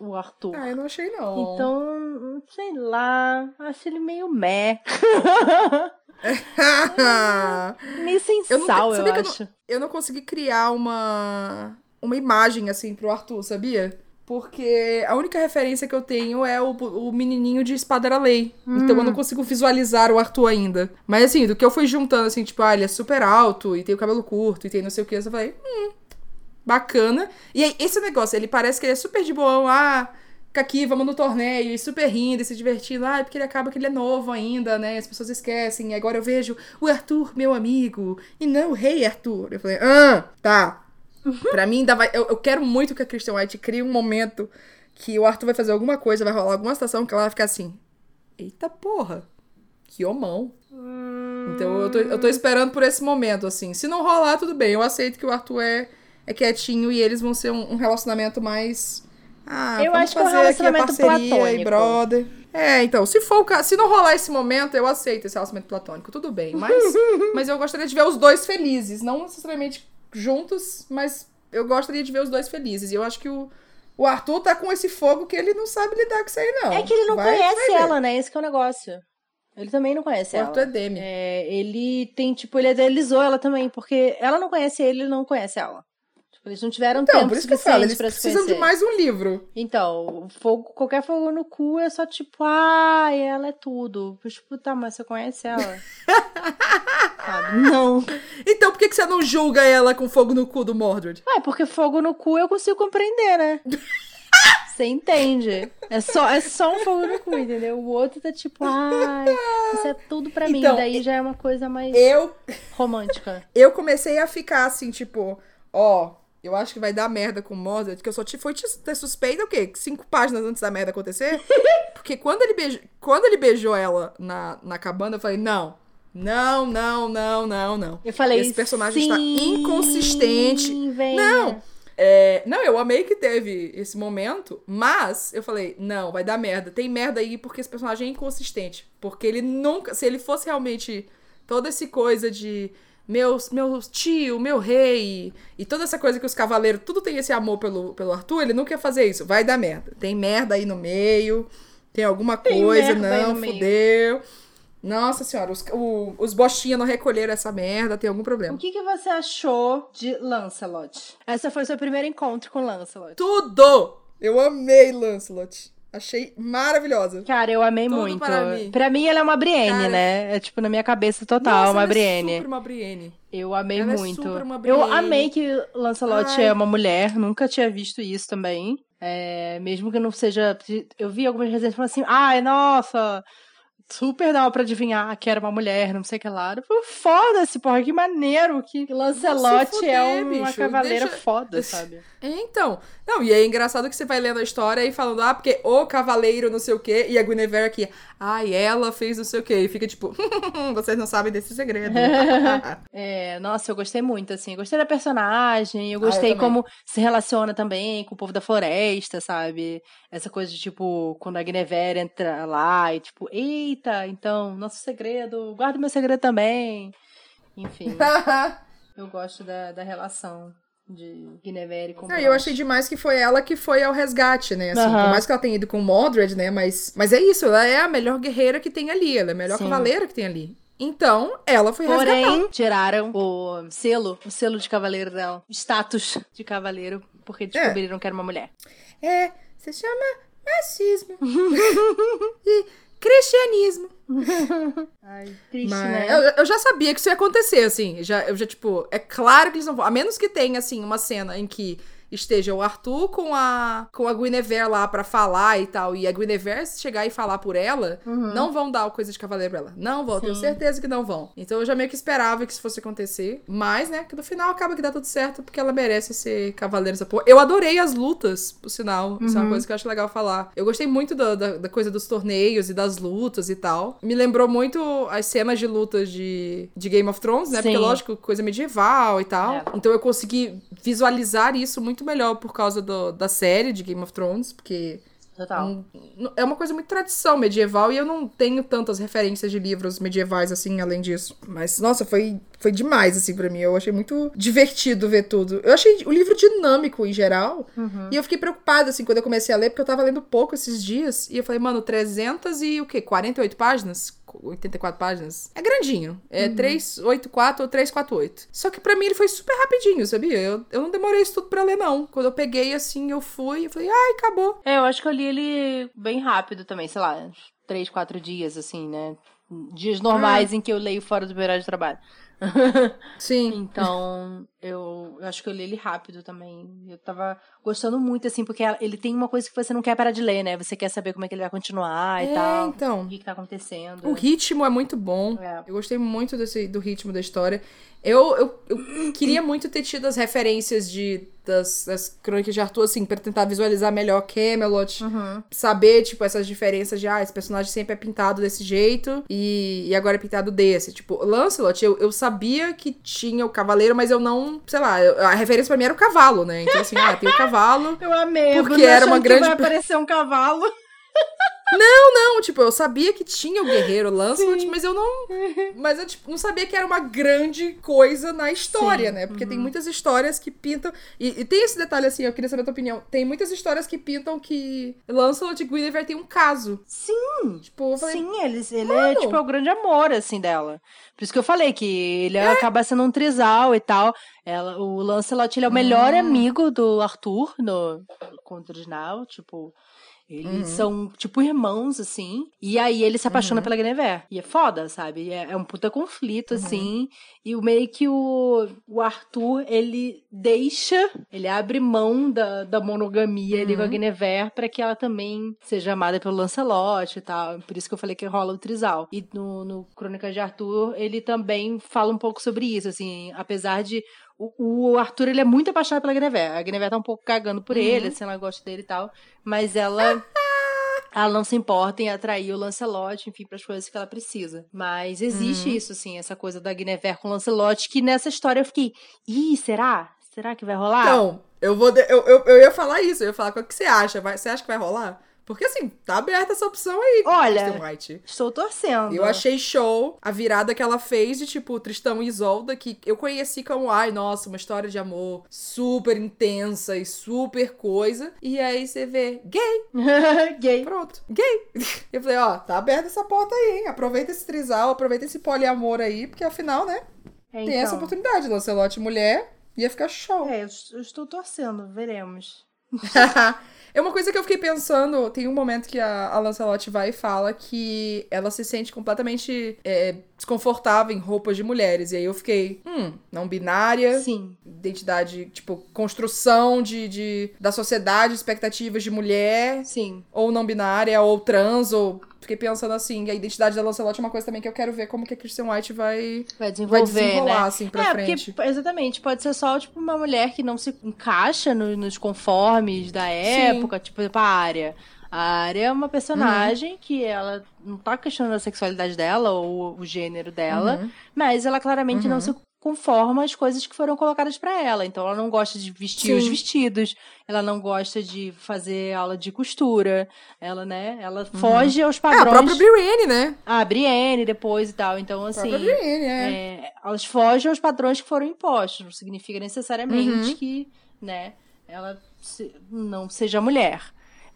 o Arthur. Ah, eu não achei não. Então, sei lá, acho ele meio meh. meio sem eu sal, eu, eu acho. Eu não, eu não consegui criar uma uma imagem, assim, pro Arthur, sabia? Porque a única referência que eu tenho é o, o menininho de Espada Lei. Hum. Então eu não hum. consigo visualizar o Arthur ainda. Mas assim, do que eu fui juntando, assim, tipo, ah, ele é super alto e tem o cabelo curto e tem não sei o que, eu falei, hum, bacana. E aí, esse negócio, ele parece que ele é super de boão, ah, fica aqui, vamos no torneio, e super rindo e se divertindo. Ah, porque ele acaba que ele é novo ainda, né? As pessoas esquecem. E agora eu vejo o Arthur, meu amigo, e não o rei Arthur. Eu falei, ah, tá. pra mim, ainda vai. Eu, eu quero muito que a Christian White crie um momento que o Arthur vai fazer alguma coisa, vai rolar alguma situação que ela vai ficar assim. Eita porra, que homão. Hum... Então eu tô, eu tô esperando por esse momento, assim. Se não rolar, tudo bem. Eu aceito que o Arthur é, é quietinho e eles vão ser um, um relacionamento mais ah, eu acho que é um relacionamento platônico. Brother. É, então, se for se não rolar esse momento, eu aceito esse relacionamento platônico, tudo bem. Mas, mas eu gostaria de ver os dois felizes. Não necessariamente juntos, mas eu gostaria de ver os dois felizes. E eu acho que o, o Arthur tá com esse fogo que ele não sabe lidar com isso aí, não. É que ele não vai, conhece vai ela, né? Esse que é o negócio. Ele também não conhece o ela. Arthur é Demi. É, ele tem, tipo, ele idealizou ela também, porque ela não conhece ele, ele não conhece ela. Eles não tiveram então, tempo por isso que eu falo, eles precisam de mais um livro. Então, fogo, qualquer fogo no cu é só tipo, ah, ela é tudo. Tipo, tá, mas você conhece ela? Sabe? Não. Então por que, que você não julga ela com fogo no cu do Mordred? É, porque fogo no cu eu consigo compreender, né? Você entende? É só, é só um fogo no cu, entendeu? O outro tá tipo, ai, isso é tudo pra mim. Então, Daí já é uma coisa mais eu... romântica. Eu comecei a ficar assim, tipo, ó, eu acho que vai dar merda com o Mozart, que eu só te, foi te ter suspeita o quê? Cinco páginas antes da merda acontecer? Porque quando ele, beijou, quando ele beijou ela na, na cabana, eu falei, não. Não, não, não, não, não. Eu falei, Esse personagem está inconsistente. Não. É, não, eu amei que teve esse momento, mas eu falei, não, vai dar merda. Tem merda aí porque esse personagem é inconsistente. Porque ele nunca. Se ele fosse realmente toda essa coisa de meu, meu tio, meu rei, e toda essa coisa que os cavaleiros, tudo tem esse amor pelo, pelo Arthur, ele não quer fazer isso. Vai dar merda. Tem merda aí no meio, tem alguma tem coisa, não, fudeu. Meio. Nossa senhora, os, o, os bostinhas não recolheram essa merda, tem algum problema. O que, que você achou de Lancelot? Essa foi o seu primeiro encontro com Lancelot. Tudo! Eu amei Lancelot. Achei maravilhosa. Cara, eu amei Tudo muito. Para mim. Pra mim, ela é uma Brienne, Cara, né? É tipo, na minha cabeça total, nossa, uma ela Brienne. É super uma Brienne. Eu amei ela é muito. É. Eu amei que Lancelot Ai. é uma mulher, nunca tinha visto isso também. É, mesmo que não seja. Eu vi algumas resenhas falando assim, ai, nossa, super dava pra adivinhar que era uma mulher, não sei o que lá. Foda-se, porra, que maneiro que Lancelot fuder, é uma bicho. cavaleira Deixa... foda, sabe? Então, não, e é engraçado que você vai lendo a história e falando, ah, porque o cavaleiro não sei o quê, e a Guinevere aqui, ai, ah, ela fez não sei o quê, e fica tipo, vocês não sabem desse segredo. é, nossa, eu gostei muito, assim, eu gostei da personagem, eu gostei ah, eu como se relaciona também com o povo da floresta, sabe? Essa coisa de, tipo, quando a Guinevere entra lá e, tipo, eita, então, nosso segredo, guarda meu segredo também. Enfim, eu gosto da, da relação de Guinevere com Eu achei demais que foi ela que foi ao resgate, né? Assim, Por mais que ela tenha ido com Mordred, né? Mas, mas é isso, ela é a melhor guerreira que tem ali, ela é a melhor Sim. cavaleira que tem ali. Então, ela foi Porém, resgatar. tiraram o selo, o selo de cavaleiro dela, o status de cavaleiro, porque é. descobriram é. que era uma mulher. É, se chama racismo. e cristianismo. Ai, triste, Mas, né? Eu, eu, já sabia que isso ia acontecer, assim. Já, eu já, tipo, é claro que eles não vão. A menos que tenha, assim, uma cena em que esteja o Arthur com a com a Guinevere lá para falar e tal, e a Guinevere chegar e falar por ela, uhum. não vão dar coisa de cavaleiro pra ela. Não vão, Sim. tenho certeza que não vão. Então eu já meio que esperava que isso fosse acontecer, mas, né, que no final acaba que dá tudo certo, porque ela merece ser cavaleiro essa porra. Eu adorei as lutas, por sinal, uhum. isso é uma uhum. coisa que eu acho legal falar. Eu gostei muito da, da, da, coisa dos torneios e das lutas e tal. Me lembrou muito as cenas de lutas de, de Game of Thrones, né, Sim. porque lógico, coisa medieval e tal. É. Então eu consegui visualizar isso muito melhor por causa do, da série de Game of Thrones, porque Total. É uma coisa muito tradição medieval e eu não tenho tantas referências de livros medievais assim, além disso. Mas, nossa, foi, foi demais, assim, para mim. Eu achei muito divertido ver tudo. Eu achei o livro dinâmico em geral. Uhum. E eu fiquei preocupada, assim, quando eu comecei a ler, porque eu tava lendo pouco esses dias. E eu falei, mano, 300 e o quê? 48 páginas? 84 páginas. É grandinho. É uhum. 384 ou 348. Só que para mim ele foi super rapidinho, sabia? Eu, eu não demorei isso tudo pra ler, não. Quando eu peguei assim, eu fui e falei, ai, acabou. É, eu acho que eu li ele bem rápido também, sei lá, 3, 4 dias, assim, né? Dias normais ah. em que eu leio fora do meu horário de trabalho. Sim. então, eu, eu, acho que eu li ele rápido também. Eu tava gostando muito, assim, porque ele tem uma coisa que você não quer parar de ler, né? Você quer saber como é que ele vai continuar é, e tal. então. O que, que tá acontecendo. O ritmo é muito bom. É. Eu gostei muito desse, do ritmo da história. Eu, eu, eu queria muito ter tido as referências de, das, das crônicas de Arthur, assim, pra tentar visualizar melhor Camelot. Uhum. Saber, tipo, essas diferenças de, ah, esse personagem sempre é pintado desse jeito e, e agora é pintado desse. Tipo, Lancelot, eu, eu sabia que tinha o cavaleiro, mas eu não, sei lá, a referência pra mim era o cavalo, né? Então, assim, ah, tem o cavalo. Eu amei, porque era uma grande. vai aparecer um cavalo. Não, não, tipo, eu sabia que tinha o guerreiro Lancelot, Sim. mas eu não. Mas eu tipo, não sabia que era uma grande coisa na história, Sim. né? Porque uhum. tem muitas histórias que pintam. E, e, tem esse detalhe assim, eu queria saber a tua opinião. Tem muitas histórias que pintam que Lancelot e Guinevere têm um caso. Sim! Tipo, eu falei, Sim, eles, ele é tipo é o grande amor, assim, dela. Por isso que eu falei que ele é. acaba sendo um trisal e tal. Ela, o Lancelot ele é o melhor hum. amigo do Arthur no, no original, tipo. Eles uhum. são, tipo, irmãos, assim. E aí ele se apaixona uhum. pela Guinevere. E é foda, sabe? É, é um puta conflito, uhum. assim. E o meio que o, o Arthur, ele deixa, ele abre mão da, da monogamia ali com a uhum. Guinevere pra que ela também seja amada pelo Lancelot e tal. Por isso que eu falei que rola o trisal. E no, no Crônicas de Arthur, ele também fala um pouco sobre isso, assim. Apesar de o, o, Arthur, ele é muito apaixonado pela Guinevere. A Guinevere tá um pouco cagando por uhum. ele, assim, ela gosta dele e tal. Mas ela... ela não se importa em atrair o Lancelot, enfim, para as coisas que ela precisa. Mas existe uhum. isso, assim, essa coisa da Guinevere com o Lancelot, que nessa história eu fiquei, ih, será? Será que vai rolar? Não, eu vou. De... Eu, eu, eu ia falar isso, eu ia falar o que você acha. Vai... Você acha que vai rolar? Porque assim, tá aberta essa opção aí. Olha, White. estou torcendo. Eu achei show a virada que ela fez de tipo Tristão e Isolda, que eu conheci como, ai, nossa, uma história de amor super intensa e super coisa. E aí você vê, gay. gay. Pronto, gay. Eu falei, ó, tá aberta essa porta aí, hein? Aproveita esse trisal, aproveita esse poliamor aí, porque afinal, né? É, então. Tem essa então. oportunidade, Lancelote mulher, ia ficar show. É, eu estou torcendo, veremos. É uma coisa que eu fiquei pensando, tem um momento que a, a Lancelot vai e fala que ela se sente completamente é, desconfortável em roupas de mulheres. E aí eu fiquei, hum, não binária. Sim. Identidade, tipo, construção de, de da sociedade, expectativas de mulher. Sim. Ou não binária, ou trans, ou fiquei pensando assim, a identidade da Lancelot é uma coisa também que eu quero ver como que a Christian White vai, vai desenvolver, vai desenrolar, né? assim, pra é, frente. Porque, exatamente, pode ser só, tipo, uma mulher que não se encaixa no, nos conformes da época, Sim. tipo, a área. A área é uma personagem uhum. que ela não tá questionando a sexualidade dela ou o gênero dela, uhum. mas ela claramente uhum. não se conforma as coisas que foram colocadas para ela. Então ela não gosta de vestir Sim. os vestidos, ela não gosta de fazer aula de costura, ela, né, ela uhum. foge aos padrões. É, a própria Brienne, né? Ah, Brienne depois e tal. Então assim, a Brienne, é. é. elas fogem aos padrões que foram impostos, não significa necessariamente uhum. que, né, ela não seja mulher.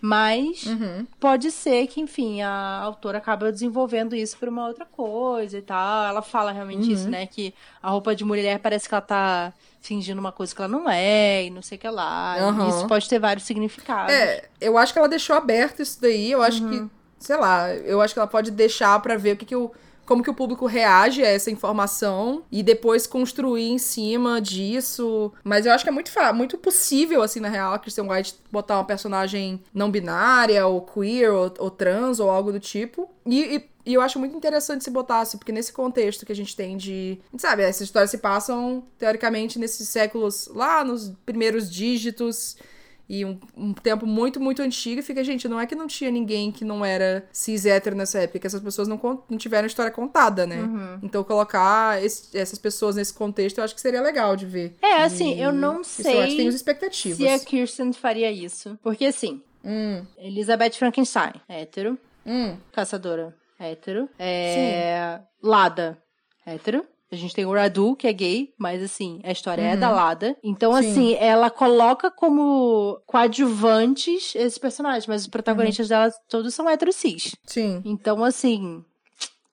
Mas uhum. pode ser que, enfim, a autora acaba desenvolvendo isso por uma outra coisa e tal. Ela fala realmente uhum. isso, né? Que a roupa de mulher parece que ela tá fingindo uma coisa que ela não é e não sei o que lá. Uhum. Isso pode ter vários significados. É, eu acho que ela deixou aberto isso daí. Eu acho que, uhum. sei lá, eu acho que ela pode deixar para ver o que, que o como que o público reage a essa informação e depois construir em cima disso. Mas eu acho que é muito, muito possível, assim, na real, a White botar uma personagem não binária, ou queer, ou, ou trans, ou algo do tipo. E, e, e, eu acho muito interessante se botasse, porque nesse contexto que a gente tem de. Sabe, essas histórias se passam, teoricamente, nesses séculos lá nos primeiros dígitos e um, um, tempo muito, muito antigo, e fica, gente, não é que não tinha ninguém que não era cis hétero nessa época, que essas pessoas não, não tiveram história contada, né? Uhum. Então colocar esse, essas pessoas nesse contexto eu acho que seria legal de ver. É, assim, e, eu não sei tem expectativas. se a Kirsten faria isso. Porque assim, hum. Elizabeth Frankenstein, hétero. Hum. Caçadora, hétero. É... Lada, hétero. A gente tem o Radu, que é gay, mas assim, a história uhum. é da Lada. Então, Sim. assim, ela coloca como coadjuvantes esses personagens, mas os protagonistas uhum. dela todos são heterocis. Sim. Então, assim,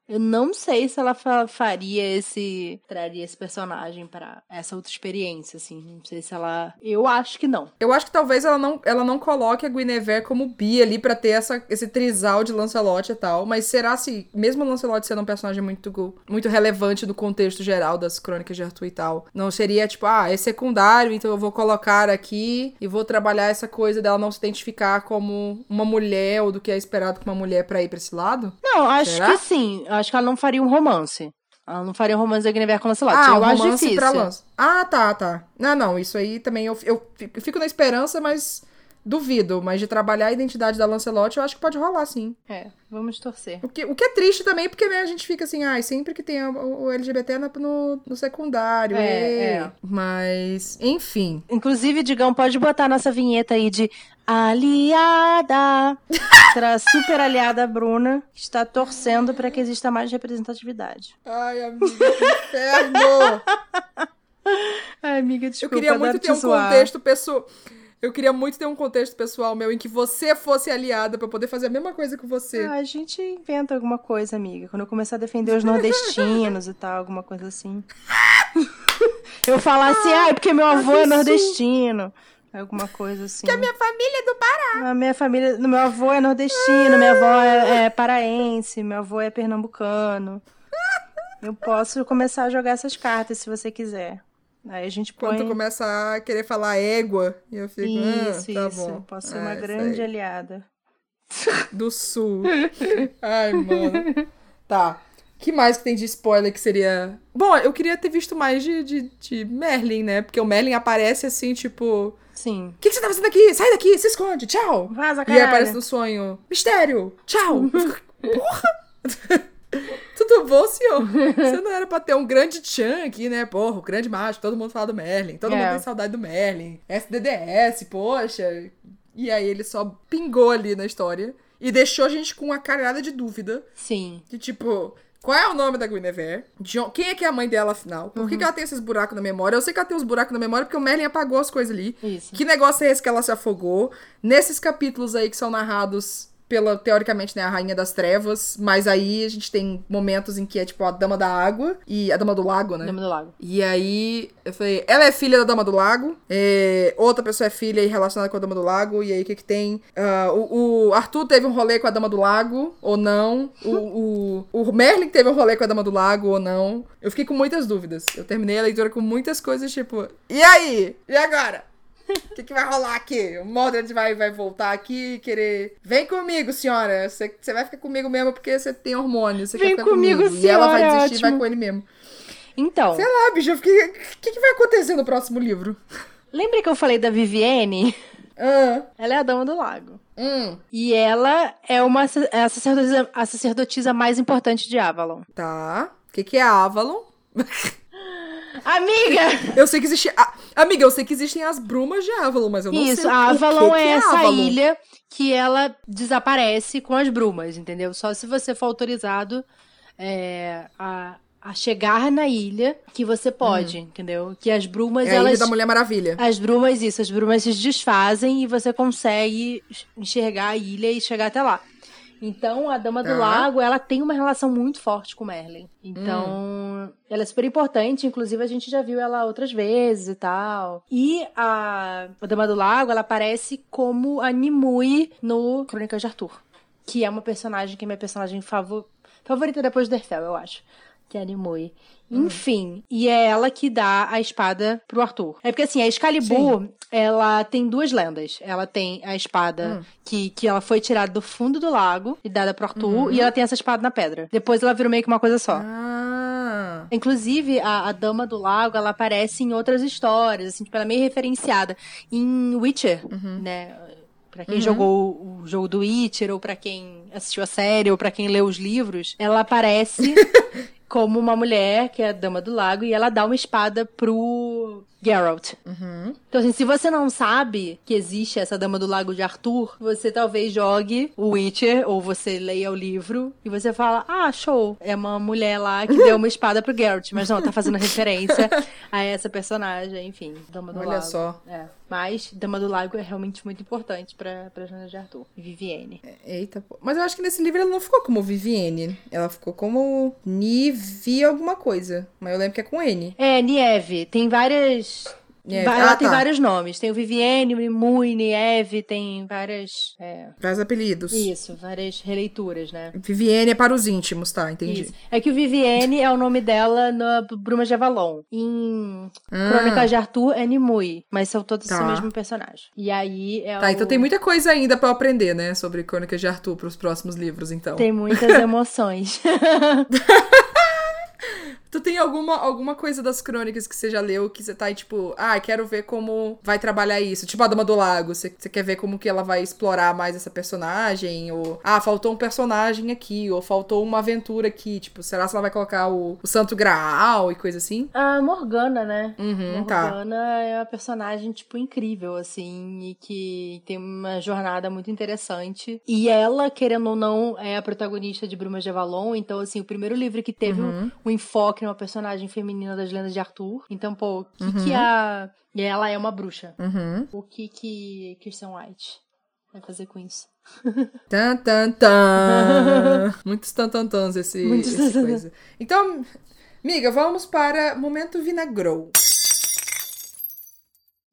Eu não sei se ela faria esse. traria esse personagem para essa outra experiência, assim. Não sei se ela. Eu acho que não. Eu acho que talvez ela não, ela não coloque a Guinevere como bi ali para ter essa, esse trisal de Lancelot e tal. Mas será se, mesmo o Lancelot sendo um personagem muito, muito relevante no contexto geral das crônicas de Arthur e tal, não seria tipo, ah, é secundário, então eu vou colocar aqui e vou trabalhar essa coisa dela não se identificar como uma mulher ou do que é esperado com uma mulher para ir pra esse lado? Não, acho Será? que sim. Acho que ela não faria um romance. Ela não faria um romance da Guinevere com Lancelot. Ah, eu um acho romance difícil. pra Lance. Ah, tá, tá. Não, não, isso aí também eu, eu fico na esperança, mas duvido. Mas de trabalhar a identidade da Lancelot, eu acho que pode rolar, sim. É, vamos torcer. O que, o que é triste também, porque né, a gente fica assim, ah, sempre que tem o, LGBT no, no secundário. É, é. Mas, enfim. Inclusive, Digão, pode botar nossa vinheta aí de aliada. Será super aliada Bruna, que está torcendo para que exista mais representatividade. Ai, amiga, que inferno! Ai, amiga, desculpa. Eu queria muito ter um contexto pessoal. Eu queria muito ter um contexto pessoal meu em que você fosse aliada para poder fazer a mesma coisa que você. Ah, a gente inventa alguma coisa, amiga. Quando eu começar a defender os nordestinos e tal, alguma coisa assim. eu falar assim, ah, é porque meu avô é nordestino. Alguma coisa assim. Que a minha família é do Pará. A minha família. Meu avô é nordestino, minha avó é, é paraense, meu avô é pernambucano. Eu posso começar a jogar essas cartas se você quiser. Aí a gente põe. Quando tu começa a querer falar égua, e eu fico. Isso, ah, tá isso. Bom. Posso ser uma é, grande aliada. Do sul. Ai, mano. Tá. que mais que tem de spoiler que seria. Bom, eu queria ter visto mais de, de, de Merlin, né? Porque o Merlin aparece assim, tipo. Sim. O que, que, você tá fazendo aqui? Sai daqui, se esconde, tchau. Vaza, caralho. E aí aparece no sonho. Mistério, tchau. Porra! Tudo bom, senhor? Você não era pra ter um grande Chan aqui, né? Porra, o grande macho, todo mundo fala do Merlin. Todo é. mundo tem saudade do Merlin. SDDS, poxa. E aí ele só pingou ali na história. E deixou a gente com uma caralhada de dúvida. Sim. De tipo, qual é o nome da Guinevere? Quem é que é a mãe dela, afinal? Por uhum. que, que, ela tem esses buracos na memória? Eu sei que ela tem uns buracos na memória porque o Merlin apagou as coisas ali. Isso. Que negócio é esse que ela se afogou? Nesses capítulos aí que são narrados pela, teoricamente, né, a Rainha das Trevas, mas aí a gente tem momentos em que é, tipo, a Dama da Água e a Dama do Lago, né? Dama do Lago. E aí, eu falei, ela é filha da Dama do Lago, é, outra pessoa é filha e relacionada com a Dama do Lago, e aí o que que tem? Uh, o, o, Arthur teve um rolê com a Dama do Lago, ou não? O, o, o Merlin teve um rolê com a Dama do Lago, ou não? Eu fiquei com muitas dúvidas. Eu terminei a leitura com muitas coisas, tipo, e aí? E agora? O que, que, vai rolar aqui? O Mordred vai, vai voltar aqui e querer. Vem comigo, senhora. Você, você vai ficar comigo mesmo porque você tem hormônio. Você Vem quer comigo, comigo. Senhora, e ela vai desistir e vai com ele mesmo. Então. Sei lá, bicho. O que, que, que vai acontecer no próximo livro? Lembra que eu falei da Vivienne? Ah. Ela é a dama do lago. Hum. E ela é uma é a sacerdotisa, a sacerdotisa mais importante de Avalon. Tá. O que, que é Avalon? Amiga! Eu sei que existe. Ah, amiga, eu sei que existem as brumas de Avalon, mas eu não Isso, sei. Isso, Avalon que é, que é essa Avalon. ilha que ela desaparece com as brumas, entendeu? Só se você for autorizado é, a, a chegar na ilha que você pode, hum. entendeu? Que as brumas é elas a ilha da Mulher Maravilha. As brumas isso, as brumas se desfazem e você consegue enxergar a ilha e chegar até lá. Então, a Dama do ah. Lago, ela tem uma relação muito forte com Merlin. Então, hum. ela é super importante. Inclusive, a gente já viu ela outras vezes e tal. E a, a Dama do Lago, ela aparece como a Nimue no Crônicas de Arthur. Que é uma personagem que é minha personagem favor... favorita depois do Derfel, eu acho. Que é a Nimue. Hum. Enfim, e é ela que dá a espada pro Arthur. É porque assim, a Excalibur, Sim. ela tem duas lendas. Ela tem a espada hum. que, que ela foi tirada do fundo do lago e dada pro Arthur, uhum. e ela tem essa espada na pedra. Depois ela virou meio que uma coisa só. Ah. Inclusive, a, a Dama do Lago, ela aparece em outras histórias, assim, tipo, ela é meio referenciada. Em Witcher, uhum. né? Pra quem uhum. jogou o jogo do Witcher, ou para quem assistiu a série, ou para quem leu os livros, ela aparece como uma mulher, que é a Dama do Lago, e ela dá uma espada pro, Geralt. Uhum. Então, assim, se você não sabe que existe essa Dama do Lago de Arthur, você talvez jogue o Witcher, ou você leia o livro, e você fala, ah, show, é uma mulher lá que deu uma espada pro Geralt. Mas não, tá fazendo referência a essa personagem, enfim, Dama do Olha Lago. Olha só. É. Mas Dama do Lago é realmente muito importante pra, pra Jana de Arthur. Vivienne. É, eita, pô. Mas eu acho que nesse livro ela não ficou como Vivienne. Ela ficou como Nivi alguma coisa. Mas eu lembro que é com N. É, Nieve. Tem várias é, ela ah, tem tá. vários nomes. Tem o Vivienne, o Mui, Nieve, tem várias. É... Vários apelidos. Isso, várias releituras, né? Vivienne é para os íntimos, tá? Entendi. Isso. É que o Vivienne é o nome dela na Bruma de Avalon. Em ah. Crônicas de Arthur é Nimue, mas são todos tá. o mesmo personagem. E aí é Tá, o... então tem muita coisa ainda para aprender, né? Sobre Crônicas de Arthur para os próximos livros, então. Tem muitas emoções. Tu tem alguma, alguma coisa das crônicas que você já leu que você tá aí, tipo, ah, quero ver como vai trabalhar isso? Tipo a Dama do Lago, você, você quer ver como que ela vai explorar mais essa personagem? Ou, ah, faltou um personagem aqui, ou faltou uma aventura aqui, tipo, será que ela vai colocar o, o Santo Graal e coisa assim? A Morgana, né? Uhum, tá. Morgana tá. é uma personagem, tipo, incrível, assim, e que tem uma jornada muito interessante. E ela, querendo ou não, é a protagonista de Brumas de Avalon, então, assim, o primeiro livro que teve uhum. um, um enfoque uma personagem feminina das lendas de Arthur. Então, pô, o que, uhum. que a. E ela é uma bruxa. Uhum. O que que Kirsten White vai fazer com isso? tan, tan, tan. Muitos tantantãs esse, Muitos esse coisa. Então, amiga, vamos para momento vinagrou.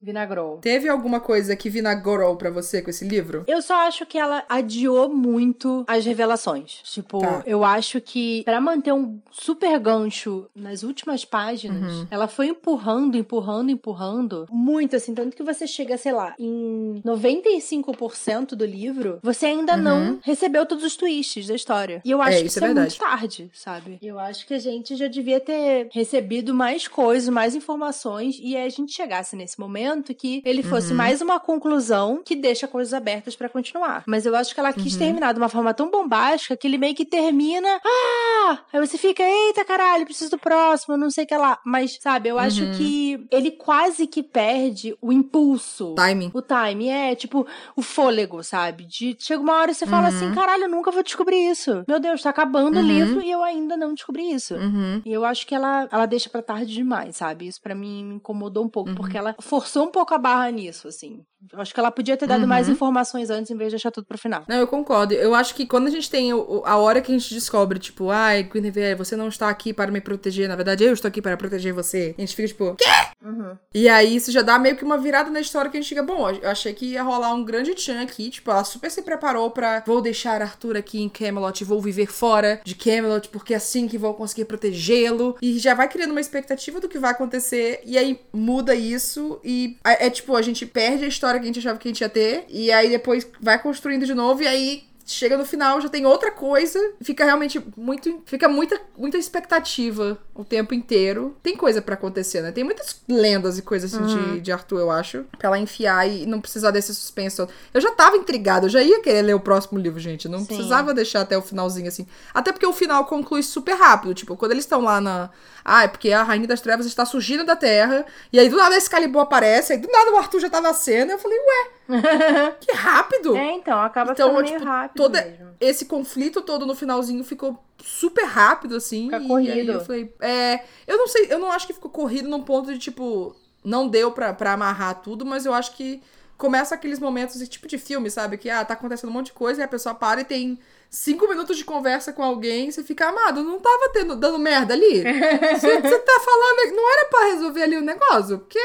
Vinagrou. Teve alguma coisa que vinagrou para você com esse livro? Eu só acho que ela adiou muito as revelações. Tipo, tá. eu acho que para manter um super gancho nas últimas páginas, uhum. ela foi empurrando, empurrando, empurrando muito assim, tanto que você chega, sei lá, em 95% do livro, você ainda uhum. não recebeu todos os twists da história. E eu acho é, que isso é, é muito tarde, sabe? Eu acho que a gente já devia ter recebido mais coisas, mais informações e a gente chegasse nesse momento que ele fosse uhum. mais uma conclusão que deixa coisas abertas para continuar. Mas eu acho que ela quis uhum. terminar de uma forma tão bombástica que ele meio que termina. Ah! Aí você fica, eita caralho, preciso do próximo, não sei o que lá. Mas, sabe, eu acho uhum. que ele quase que perde o impulso. Timing. O time. É, tipo, o fôlego, sabe? De chega uma hora e você fala assim: uhum. caralho, eu nunca vou descobrir isso. Meu Deus, tá acabando o uhum. livro e eu ainda não descobri isso. Uhum. E eu acho que ela, ela deixa pra tarde demais, sabe? Isso para mim me incomodou um pouco, porque ela forçou um pouco a barra nisso, assim. Acho que ela podia ter dado uhum. mais informações antes em vez de deixar tudo pro final. Não, eu concordo. Eu acho que quando a gente tem a hora que a gente descobre, tipo, ai, Guinevere, você não está aqui para me proteger, na verdade eu estou aqui para proteger você. A gente fica tipo, quê? Uhum. E aí isso já dá meio que uma virada na história que a gente fica, bom, eu achei que ia rolar um grande tchan aqui, tipo, ela super se preparou para vou deixar Arthur aqui em Camelot, vou viver fora de Camelot, porque é assim que vou conseguir protegê-lo. E já vai criando uma expectativa do que vai acontecer, e aí muda isso, e é, é tipo, a gente perde a história que a gente achava que a gente ia ter, e aí depois vai construindo de novo, e aí chega no final, já tem outra coisa, fica realmente muito. Fica muita, muita expectativa o tempo inteiro. Tem coisa para acontecer, né? Tem muitas lendas e coisas assim uhum. de, de Arthur, eu acho, pra ela enfiar e não precisar desse suspense. Eu já tava intrigada, eu já ia querer ler o próximo livro, gente. Não Sim. precisava deixar até o finalzinho assim. Até porque o final conclui super rápido. Tipo, quando eles estão lá na. Ah, é porque a Rainha das Trevas está surgindo da Terra. E aí do nada esse Excalibur aparece, aí do nada o Arthur já tá na cena. Eu falei, ué, que rápido! É, então, acaba então, ficando tipo, meio rápido. Todo mesmo. esse conflito todo no finalzinho ficou super rápido, assim. Fica corrido. eu falei, é. Eu não sei, eu não acho que ficou corrido num ponto de tipo. Não deu pra, pra amarrar tudo, mas eu acho que começa aqueles momentos, esse tipo de filme, sabe? Que, ah, tá acontecendo um monte de coisa e a pessoa para e tem cinco minutos de conversa com alguém, você fica, amado, não tava tendo, dando merda ali? Você, você tá falando, não era para resolver ali o negócio? Porque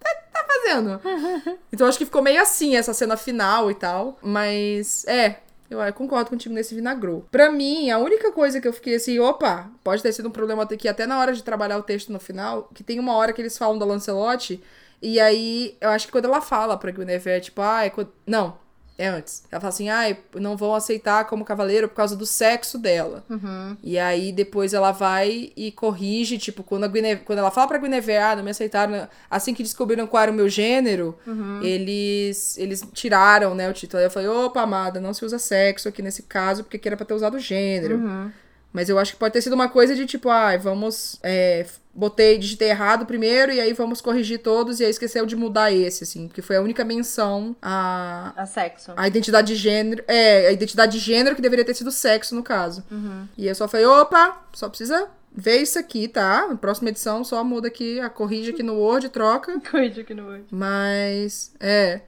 tá, tá fazendo. Então acho que ficou meio assim essa cena final e tal. Mas é. Eu, concordo contigo nesse vinagrou. Pra mim, a única coisa que eu fiquei assim, opa, pode ter sido um problema aqui até na hora de trabalhar o texto no final, que tem uma hora que eles falam da Lancelot, e aí eu acho que quando ela fala pra Guinevere, tipo, ah, é quando... não, é antes. Ela fala assim, ah, não vão aceitar como cavaleiro por causa do sexo dela. Uhum. E aí depois ela vai e corrige, tipo, quando, a Guinevere, quando ela fala pra Guinevere, ah, não me aceitaram, assim que descobriram qual era o meu gênero, uhum. eles, eles tiraram, né, o título. Aí eu falei, opa, amada, não se usa sexo aqui nesse caso, porque que era pra ter usado gênero. Uhum. Mas eu acho que pode ter sido uma coisa de tipo, ah, vamos. É, botei, digitei errado primeiro, e aí vamos corrigir todos, e aí esqueceu de mudar esse, assim, porque foi a única menção a. A sexo. A identidade de gênero. É, a identidade de gênero que deveria ter sido sexo, no caso. Uhum. E eu só falei, opa, só precisa vê isso aqui, tá? Na próxima edição só muda aqui, a corrige aqui no Word, troca. corrige aqui no Word. Mas, é.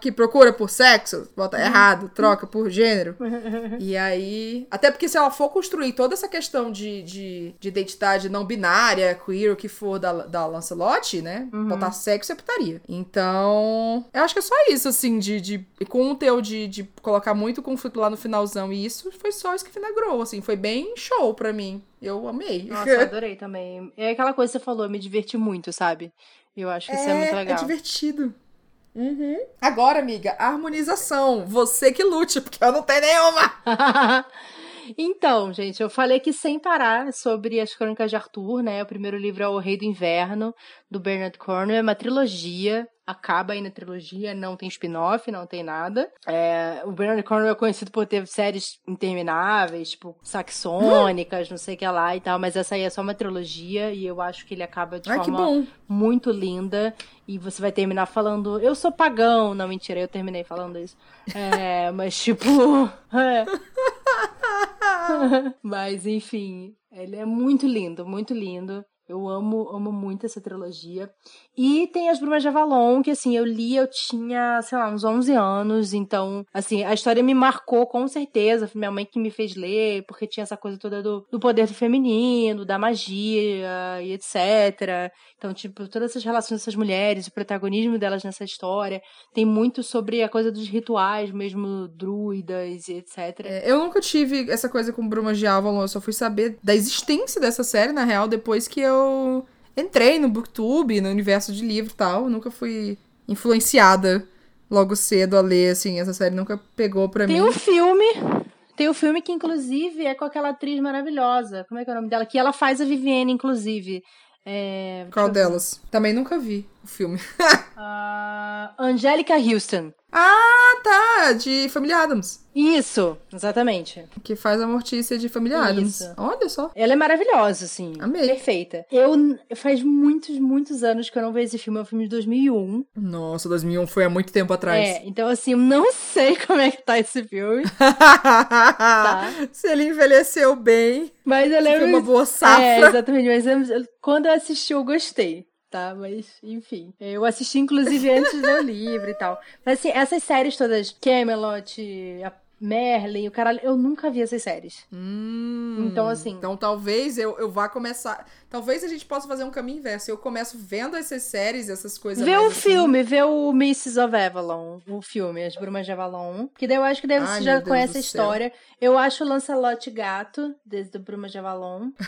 Que procura por sexo, bota errado, troca por gênero. e aí. Até porque se ela for construir toda essa questão de, de, de identidade não binária, queer, o que for da, da Lancelot, né? Uhum. Botar sexo é putaria. Então. Eu acho que é só isso, assim, de. de com o teu de, de colocar muito conflito lá no finalzão. E isso foi só isso que vinagrou, assim. Foi bem show pra mim. Eu amei. Nossa, eu adorei também. É aquela coisa que você falou, eu me diverti muito, sabe? Eu acho que é, isso é muito é legal. É divertido. Uhum. Agora, amiga, harmonização. Você que lute, porque eu não tenho nenhuma. então, gente, eu falei aqui sem parar sobre as Crônicas de Arthur, né? O primeiro livro é O Rei do Inverno, do Bernard Cornwell. É uma trilogia acaba aí na trilogia, não tem spin-off, não tem nada. É, o Bernard Cornwell é conhecido por ter séries intermináveis, tipo, saxônicas, não sei o que lá e tal, mas essa aí é só uma trilogia e eu acho que ele acaba de Ai, forma muito linda. E você vai terminar falando, eu sou pagão. Não, mentira, eu terminei falando isso. É, mas tipo. É. mas enfim, ele é muito lindo, muito lindo. Eu amo, amo muito essa trilogia. E tem as Brumas de Avalon, que assim, eu li, eu tinha, sei lá, uns 11 anos, então, assim, a história me marcou com certeza. Foi minha mãe que me fez ler, porque tinha essa coisa toda do, do poder do feminino, da magia e etc. Então, tipo, todas essas relações dessas mulheres, o protagonismo delas nessa história. Tem muito sobre a coisa dos rituais, mesmo druidas e etc. É, eu nunca tive essa coisa com Brumas de Avalon, eu só fui saber da existência dessa série, na real, depois que eu entrei no Booktube, no universo de livro e tal. nunca fui influenciada logo cedo a ler, assim. Essa série nunca pegou pra Tem mim. Tem um filme. Tem um filme que, inclusive, é com aquela atriz maravilhosa. Como é que é o nome dela? Que ela faz a Vivienne, inclusive. É... Qual delas? Também nunca vi o filme. uh, Angélica Houston. Ah, tá! De Família Adams. Isso, exatamente. Que faz a Mortícia de Família Adams. Olha só. Ela é maravilhosa, assim. Amei. Perfeita. Eu, faz muitos, muitos anos que eu não vejo esse filme. É um filme de 2001. Nossa, 2001 foi há muito tempo atrás. É, então assim, eu não sei como é que tá esse filme. tá. Se ele envelheceu bem. Mas eu lembro... Foi uma boa safra. É, exatamente. Mas eu, quando eu assisti, eu gostei tá? Mas, enfim. Eu assisti, inclusive, antes do livro e tal. Mas, assim, essas séries todas, Camelot, a Merlin, o caralho, eu nunca vi essas séries. Hum, então, assim. Então, talvez eu, eu vá começar. Talvez a gente possa fazer um caminho inverso. Eu começo vendo essas séries, essas coisas. Vê o assim. filme, vê o Mrs. of Avalon, o filme, As Brumas de Avalon. Que daí eu acho que daí você já conhece a história. Eu acho o Lancelot gato, desde o Brumas de Avalon.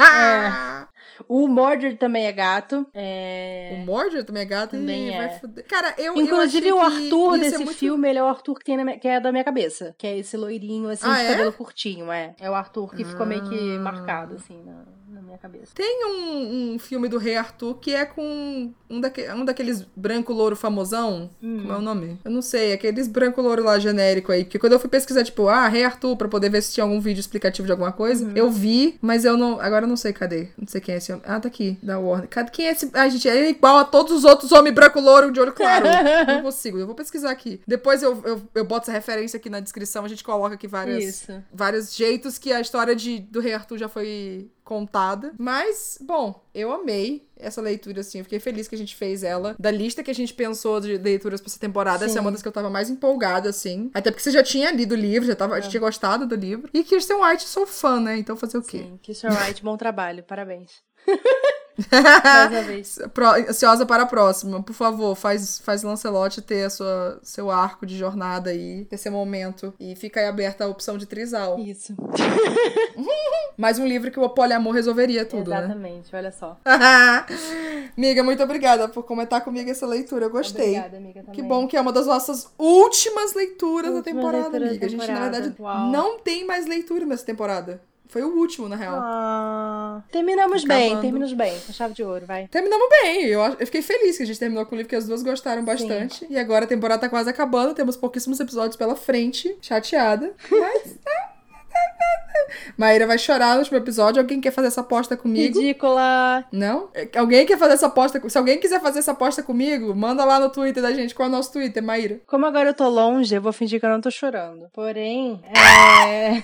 é. O Mordred também é gato. É... O Mordred também é gato também e é. vai foder. Cara, eu Inclusive eu o Arthur desse muito... filme, ele é o Arthur que, tem minha, que é da minha cabeça. Que é esse loirinho, assim, ah, de é? cabelo curtinho, é. É o Arthur que ah. ficou meio que ah. marcado, assim, na minha cabeça. Tem um, um, filme do Rei Arthur que é com um, daque, um daqueles branco-louro famosão. Hum. Como é o nome? Eu não sei, aqueles branco-louro lá genérico aí. Porque quando eu fui pesquisar, tipo, ah, Rei Arthur, pra poder ver se tinha algum vídeo explicativo de alguma coisa, uhum. eu vi, mas eu não. Agora eu não sei cadê. Não sei quem é esse homem. Ah, tá aqui, da Warner. Quem é esse. Ai, gente, é igual a todos os outros homens branco-louro de olho claro. não consigo. Eu vou pesquisar aqui. Depois eu, eu, eu boto essa referência aqui na descrição, a gente coloca aqui várias, vários jeitos que a história de, do Rei Arthur já foi contada. Mas, bom, eu amei essa leitura, assim. Eu fiquei feliz que a gente fez ela. Da lista que a gente pensou de leituras pra essa temporada, Sim. essa é uma das que eu tava mais empolgada, assim. Até porque você já tinha lido o livro, já, tava, é. já tinha gostado do livro. E Kirsten White, sou fã, né? Então fazer o quê? Sim, Kirsten White, bom trabalho. Parabéns. Ansiosa para a próxima. Por favor, faz, faz Lancelot ter a sua, seu arco de jornada aí, esse momento. E fica aí aberta a opção de trisal. Isso. Mais um livro que o poliamor resolveria tudo, né? Exatamente, né? olha só. amiga, muito obrigada por comentar comigo essa leitura. Eu gostei. Obrigada, amiga, também. Que bom que é uma das nossas últimas leituras da temporada, leitura amiga. Da temporada. A gente, na verdade, Uau. não tem mais leitura nessa temporada. Foi o último, na real. Ah, terminamos Acabando. bem, terminamos bem. Com chave de ouro, vai. Terminamos bem. Eu, eu fiquei feliz que a gente terminou com o livro, que as duas gostaram bastante. Sim. E agora a temporada tá quase acabando, temos pouquíssimos episódios pela frente. Chateada. Mas. Maíra vai chorar no último episódio. Alguém quer fazer essa aposta comigo? Ridícula! Não? Alguém quer fazer essa aposta? Se alguém quiser fazer essa aposta comigo, manda lá no Twitter da gente. Qual é o nosso Twitter, Maíra? Como agora eu tô longe, eu vou fingir que eu não tô chorando. Porém, é...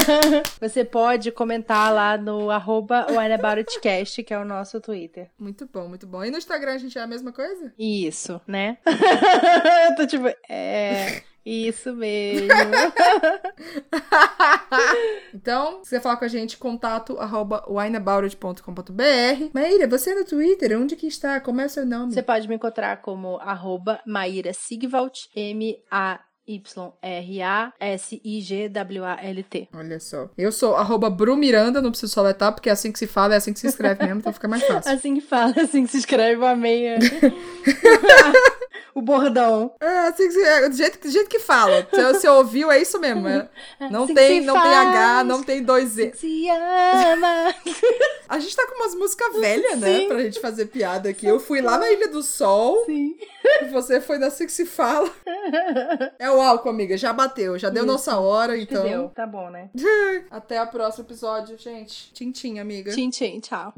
você pode comentar lá no arroba que é o nosso Twitter. Muito bom, muito bom. E no Instagram a gente é a mesma coisa? Isso, né? eu tô tipo, é... Isso mesmo. então, se você falar com a gente, contato arroba wineaboutit.com.br. Maíra, você é no Twitter, onde que está? Como é o seu nome? Você pode me encontrar como arroba Maíra Sigvalt, M-A Y-R-A-S-I-G-W-A-L-T. Olha só. Eu sou arroba Brumiranda, não preciso soletrar, porque é assim que se fala, é assim que se escreve mesmo, então fica mais fácil. assim que fala, é assim que se escreve, eu amei. o bordão. É, assim que se, é, do, jeito, do jeito que fala. Se você ouviu, é isso mesmo. É. Não assim tem, não faz, tem H, não tem dois E. Se ama. A gente tá com umas músicas velhas, né? Pra gente fazer piada aqui. Eu fui lá na Ilha do Sol. Sim. E você foi da assim que se fala. É o álcool, amiga. Já bateu. Já deu Isso. nossa hora, então. Deu. Tá bom, né? Até o próximo episódio, gente. Tchim, tchim, amiga. Tchim, tchim. Tchau.